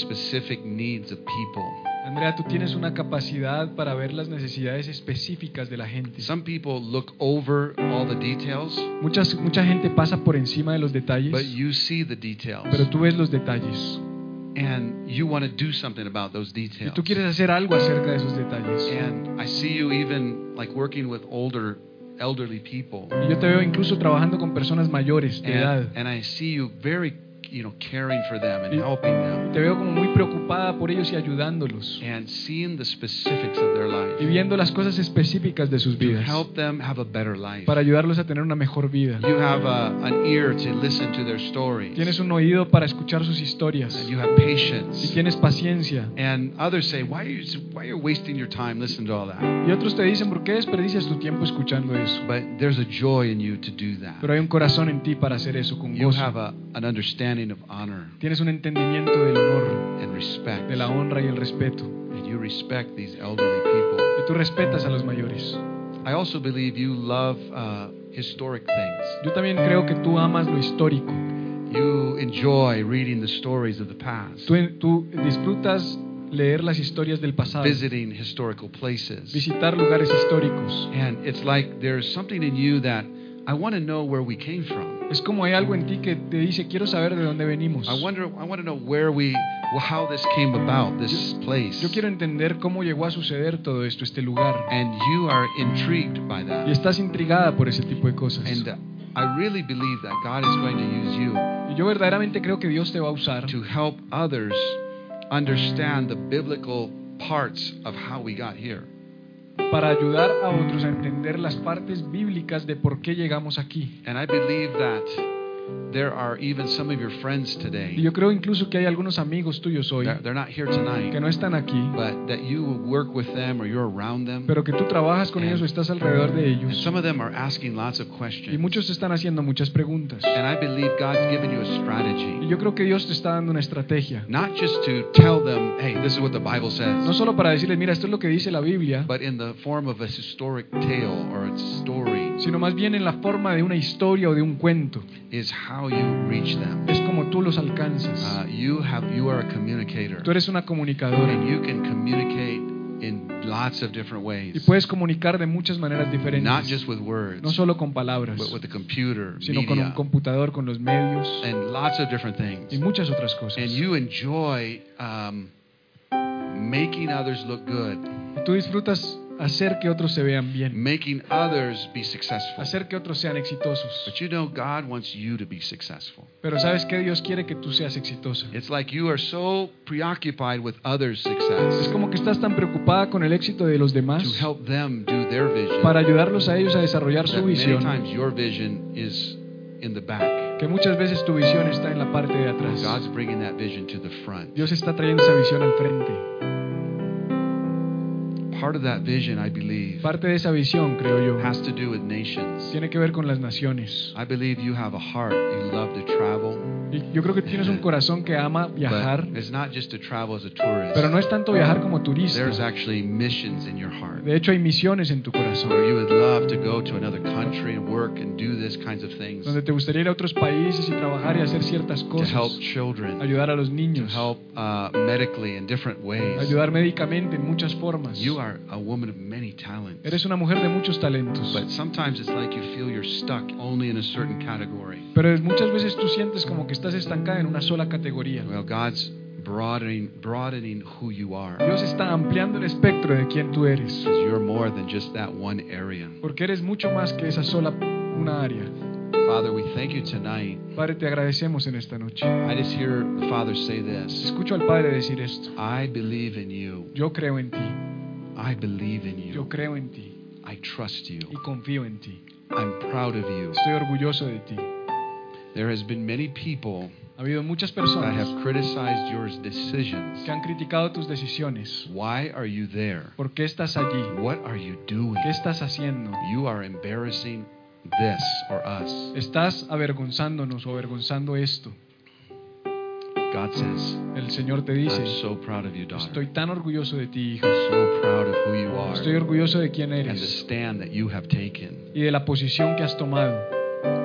Specific needs of people. Andrea, tú tienes una capacidad para ver las necesidades específicas de la gente. Some people look over all the details, Muchas, mucha gente pasa por encima de los detalles, but you see the details. pero tú ves los detalles. And you want to do something about those Y details. tú quieres hacer algo acerca de esos detalles. And I see you even like working with older, elderly people. Y yo te veo incluso trabajando con personas mayores de edad. And, and I see you very, you know, caring for them and Y- helping them Te veo como muy preocupada por ellos y ayudándolos. and seeing the specifics of their life Y viendo las cosas específicas de sus to vidas. help them have a better life. Para ayudarlos a tener una mejor vida. You have a, an ear to listen to their stories. Tienes un oído para escuchar sus historias. And you have Y patience. tienes paciencia. And others say, why are you, why are you wasting your time listening to all that? Y otros te dicen, ¿por qué desperdicias tu tiempo escuchando eso? But there's a joy in you to do that. Pero hay un corazón en ti para hacer eso con You have a, an understanding of honor Tienes un entendimiento del honor, and respect. de la honra y el respeto. And you respect these elderly people. Y tú respetas a los mayores. I also believe you love uh, historic things. Yo también creo que tú amas lo histórico. You enjoy reading the stories of the past, Tú, tú disfrutas leer las historias del pasado, visiting historical places. visitar lugares históricos. And it's like there's something in you that I want to know where we came from. Es como hay algo en ti que te dice, quiero saber de dónde venimos. I wonder I want to know where we how this came about, this place. Yo quiero entender cómo llegó a suceder todo esto, este lugar. And you are intrigued by that. Y estás intrigada por ese tipo de cosas. And uh, I really believe that God is going to use you Y yo verdaderamente creo que Dios te va a usar to help others understand the biblical parts of how we got here. Para ayudar a otros a entender las partes bíblicas de por qué llegamos aquí. And I believe that there are even some of your friends today. yo creo incluso que hay algunos amigos tuyos hoy They're, they're not here tonight, que no están aquí, but that you work with them or you're around them. pero que tú trabajas con ellos o estás alrededor de And ellos. some of them are asking lots of questions. Y muchos te están haciendo muchas preguntas. And I believe God's given you a strategy. yo creo que Dios te está dando una estrategia. Not just to tell them, hey, this is what the Bible says, No solo para decirles, mira, esto es lo que dice la Biblia, but in the form of a historic tale or a story sino más bien en la forma de una historia o de un cuento. is how you reach them. Es como tú los alcanzas. Uh, you have you are a communicator, Tú eres una comunicadora and you can communicate in lots of different y ways, puedes comunicar de muchas maneras not diferentes. just with words, No solo con palabras, but with the computer, sino con un computador, con los medios and lots of different y things. muchas otras cosas. And you enjoy um, making others look good, Y tú disfrutas hacer que otros se vean bien, making others be successful. hacer que otros sean exitosos. But you know, God wants you to be successful. Pero sabes que Dios quiere que tú seas exitosa. It's like you are so preoccupied with others' Es success como que estás tan preocupada con el éxito de los to demás help them do their vision. para ayudarlos a ellos a desarrollar that su many visión, times your vision is in the back. que muchas veces tu visión está en la parte de atrás. God's bringing that vision to the front. Dios está trayendo esa visión al frente. Part of that vision, I believe, Parte de esa visión, creo yo, has to do with nations. tiene que ver con las naciones. I believe you have a heart. You love to travel, Y yo creo que tienes un corazón que ama viajar, but it's not just to travel as a tourist. pero no es tanto viajar como turista. There's actually missions in your heart De hecho, hay misiones en tu corazón, where you would love to go to another country and work and do this kinds of things donde te gustaría ir a otros países y trabajar y hacer ciertas to help cosas, children, ayudar a los to niños, help uh, medically in different ways. ayudar médicamente en muchas formas. You are a woman of many talents. Eres una mujer de muchos talentos, But sometimes it's like you feel you're stuck only in a certain category. pero muchas veces tú sientes como que estás estancada en una sola categoría. Well, God's broadening broadening who you are. Dios está ampliando el espectro de quién tú eres, Because you're more than just that one area. porque eres mucho más que esa sola una área. Father, we thank you tonight. Padre, te agradecemos en esta noche. I just hear the Father say this. Escucho al Padre decir esto. I believe in you. Yo creo en ti, I believe in you. yo creo en ti I trust you. y confío en ti. I'm proud of you. Estoy orgulloso de ti. There has been many people Ha habido muchas that have criticized your decisions. que han criticado tus decisiones. Why are you there? ¿Por qué estás allí? What are you doing? ¿Qué estás haciendo? You are embarrassing this or us. Estás avergonzándonos o avergonzando esto. God says, El Señor te I'm dice, so proud of you, daughter. estoy tan orgulloso de ti, hija. So proud of who you are Estoy orgulloso de quién and the eres stand that you have taken. y de la posición que has tomado.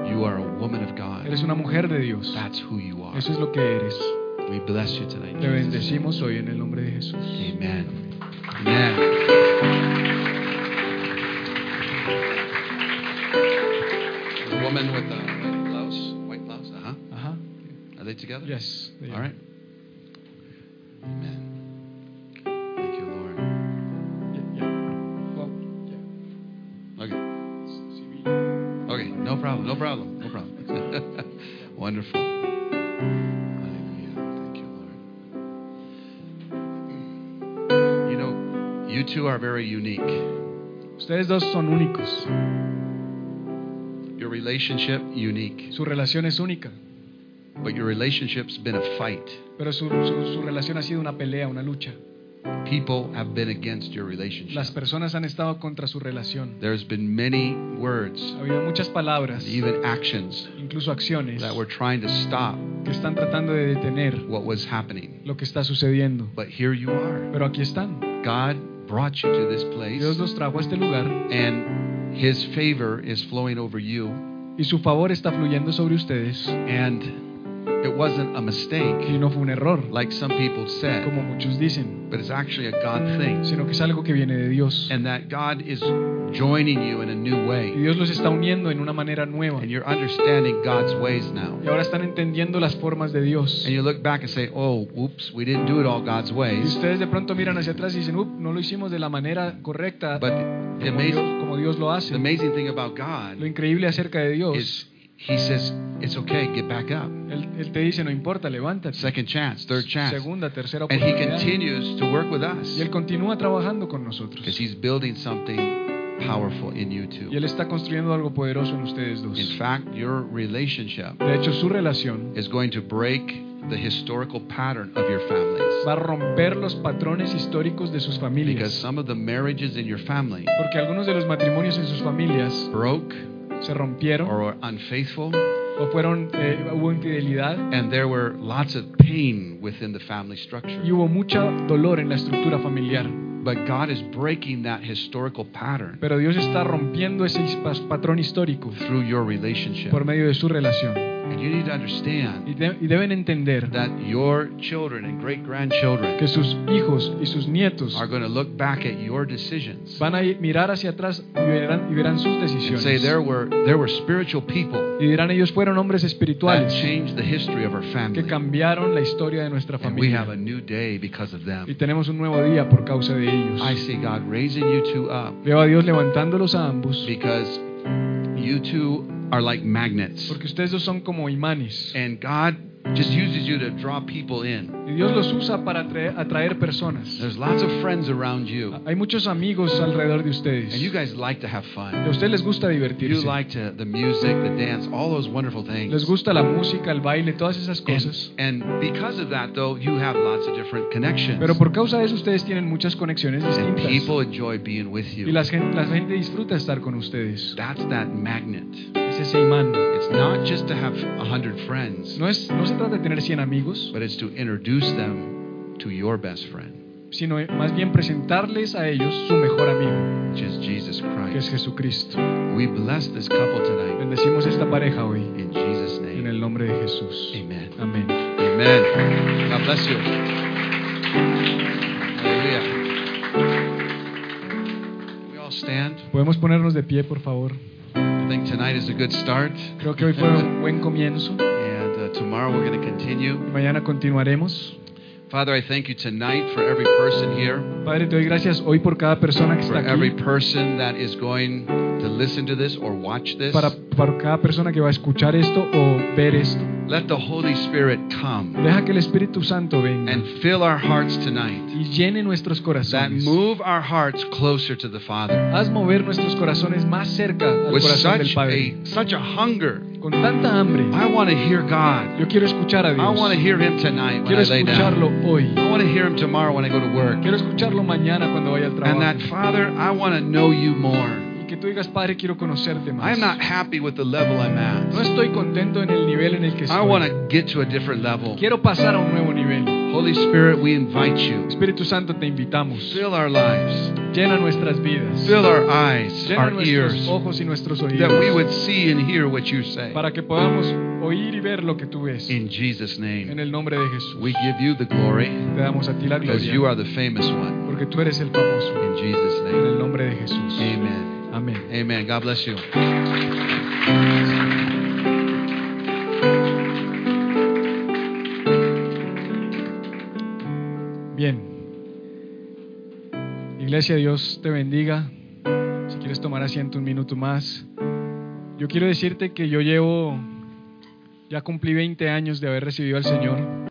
You are a woman of God. Eres una mujer de Dios. That's who you are. Eso es lo que eres. We bless you tonight. Te bendecimos hoy en el nombre de Jesús. Amen. Amen. The woman with the they together? Yes. they All right. Amen. Thank you, Lord. Yeah, yeah. Well, yeah. Okay. Okay. No problem. No problem. No problem. [LAUGHS] Wonderful. Hallelujah. Thank you, Lord. You know, you two are very unique. Ustedes dos son únicos. Your relationship unique, Su relación es única, but your relationship's been a fight. pero su, su, su relación ha sido una pelea, una lucha. People have been against your relationship. Las personas han estado contra su relación. There's been many words, Ha habido muchas palabras, even actions incluso acciones, that were trying to stop que están tratando de detener what was happening. lo que está sucediendo. But here you are. Pero aquí están. God brought you to this place, Dios los trajo a este lugar and His favor is flowing over you. y su favor está fluyendo sobre ustedes. And it wasn't a Y mistake, no fue un error, like some people said, como muchos dicen, but it's actually a God thing. sino que es algo que viene de Dios. And that God is joining you in a new Y way. Dios los está uniendo en una manera nueva. And you're understanding God's ways now. Y ahora están entendiendo las formas de Dios. And you look back and say, oh, oops, we didn't do it all God's Y ways. ustedes de pronto miran hacia atrás y dicen, "Up, no lo hicimos de la manera correcta But the como Dios, amazing, como Dios lo the hace. amazing thing about Lo God increíble acerca de Dios, is He says, it's okay, get back up. él, él te dice, no importa, levántate. Second chance, third chance. Segunda, tercera And He oportunidad. continues to work with us Y Él continúa trabajando con nosotros. because He's building something powerful in you Y two. Él está construyendo algo poderoso en ustedes dos. In fact, your relationship De hecho, su relación is going to break the historical pattern of your families. va a romper los patrones históricos de sus Because familias. some of the marriages in your family Porque algunos de los matrimonios en sus familias broke se rompieron or were unfaithful, o fueron, eh, hubo infidelidad and there were lots of pain within the family structure. y hubo mucho dolor en la estructura familiar. But God is breaking that historical pattern Pero Dios está rompiendo ese patrón histórico through your relationship. por medio de su relación. You need to understand Y, de- y deben entender that your children and great grandchildren que sus hijos y sus nietos are going to look back at your decisions van a ir- mirar hacia atrás y verán, y verán sus and say there were there were spiritual people Y dirán ellos fueron hombres espirituales that changed the history of our family. que cambiaron la historia de nuestra And we have a new day because of them. Y tenemos un nuevo día por causa de ellos. I see God raising you two up Veo a Dios levantándolos a ambos because you two are like magnets. porque ustedes dos son como imanes. And God just uses you to draw people in. Y Dios los usa para atraer, atraer personas. There's lots of friends around you. Hay muchos amigos alrededor de ustedes. And you guys like to have fun. a ustedes les gusta You like to the music, the dance, all those wonderful Les things. gusta la música, el baile, todas esas cosas. And, and because of that, though, you have lots of different connections. Pero por causa de eso ustedes tienen muchas conexiones and people enjoy being with Y you. la gente, la gente disfruta estar con ustedes. That's that magnet. Ese imán. It's not just to have a hundred friends, No, es, no se trata de tener 100 amigos, but it's to introduce them to your best friend, sino más bien presentarles a ellos su mejor amigo, which is Jesus que es Christ. Jesucristo. We bless this couple tonight Bendecimos esta pareja hoy in Jesus' en name. el nombre de Jesús. Amen. Amén. Amen. God bless you. Hallelujah. We all stand. Podemos ponernos de pie, por favor. I think tonight is a good start. Creo que hoy fue un buen comienzo. And uh, tomorrow we're going to continue. Mañana continuaremos. Father, I thank you tonight for every person here, Padre, te doy gracias hoy por cada persona que está aquí. for every person that is going to listen to this or watch this. para, para cada persona que va a escuchar esto o ver esto. Let the Holy Spirit come Deja que el Espíritu Santo venga and fill our hearts tonight. y llene nuestros That move our hearts closer to the Father. Haz mover nuestros corazones más cerca al With corazón del such Padre. a such a hunger. Con tanta hambre, I want to hear God. yo quiero escuchar a I want to hear Him tonight when Quiero I lay down. hoy. I want to hear Him tomorrow when I go to work. Quiero escucharlo mañana cuando vaya al And that. Father, I want to know you more. Que tú digas, Padre, quiero conocerte I más. am not happy with the level I'm No at. estoy contento en el nivel en el que I want estoy. to get to a different level. Quiero pasar a un nuevo nivel. Holy Spirit, we invite you. Espíritu Santo, te invitamos. Fill our lives. Llena nuestras vidas. Fill our eyes, Llena our nuestros ears, ojos y nuestros that we oídos. would see and hear what you say. Para que podamos oír y ver lo que tú ves. In Jesus' En name, el nombre de Jesús. we give you the glory Te damos a ti la because you gloria. are the famous one. Porque tú eres el famoso. In Jesus' En name, el nombre de Jesús. amen. Amén. Amen. God bless you. Bien. Iglesia, Dios te bendiga. Si quieres tomar asiento un minuto más. Yo quiero decirte que yo llevo, ya cumplí 20 años de haber recibido al Señor.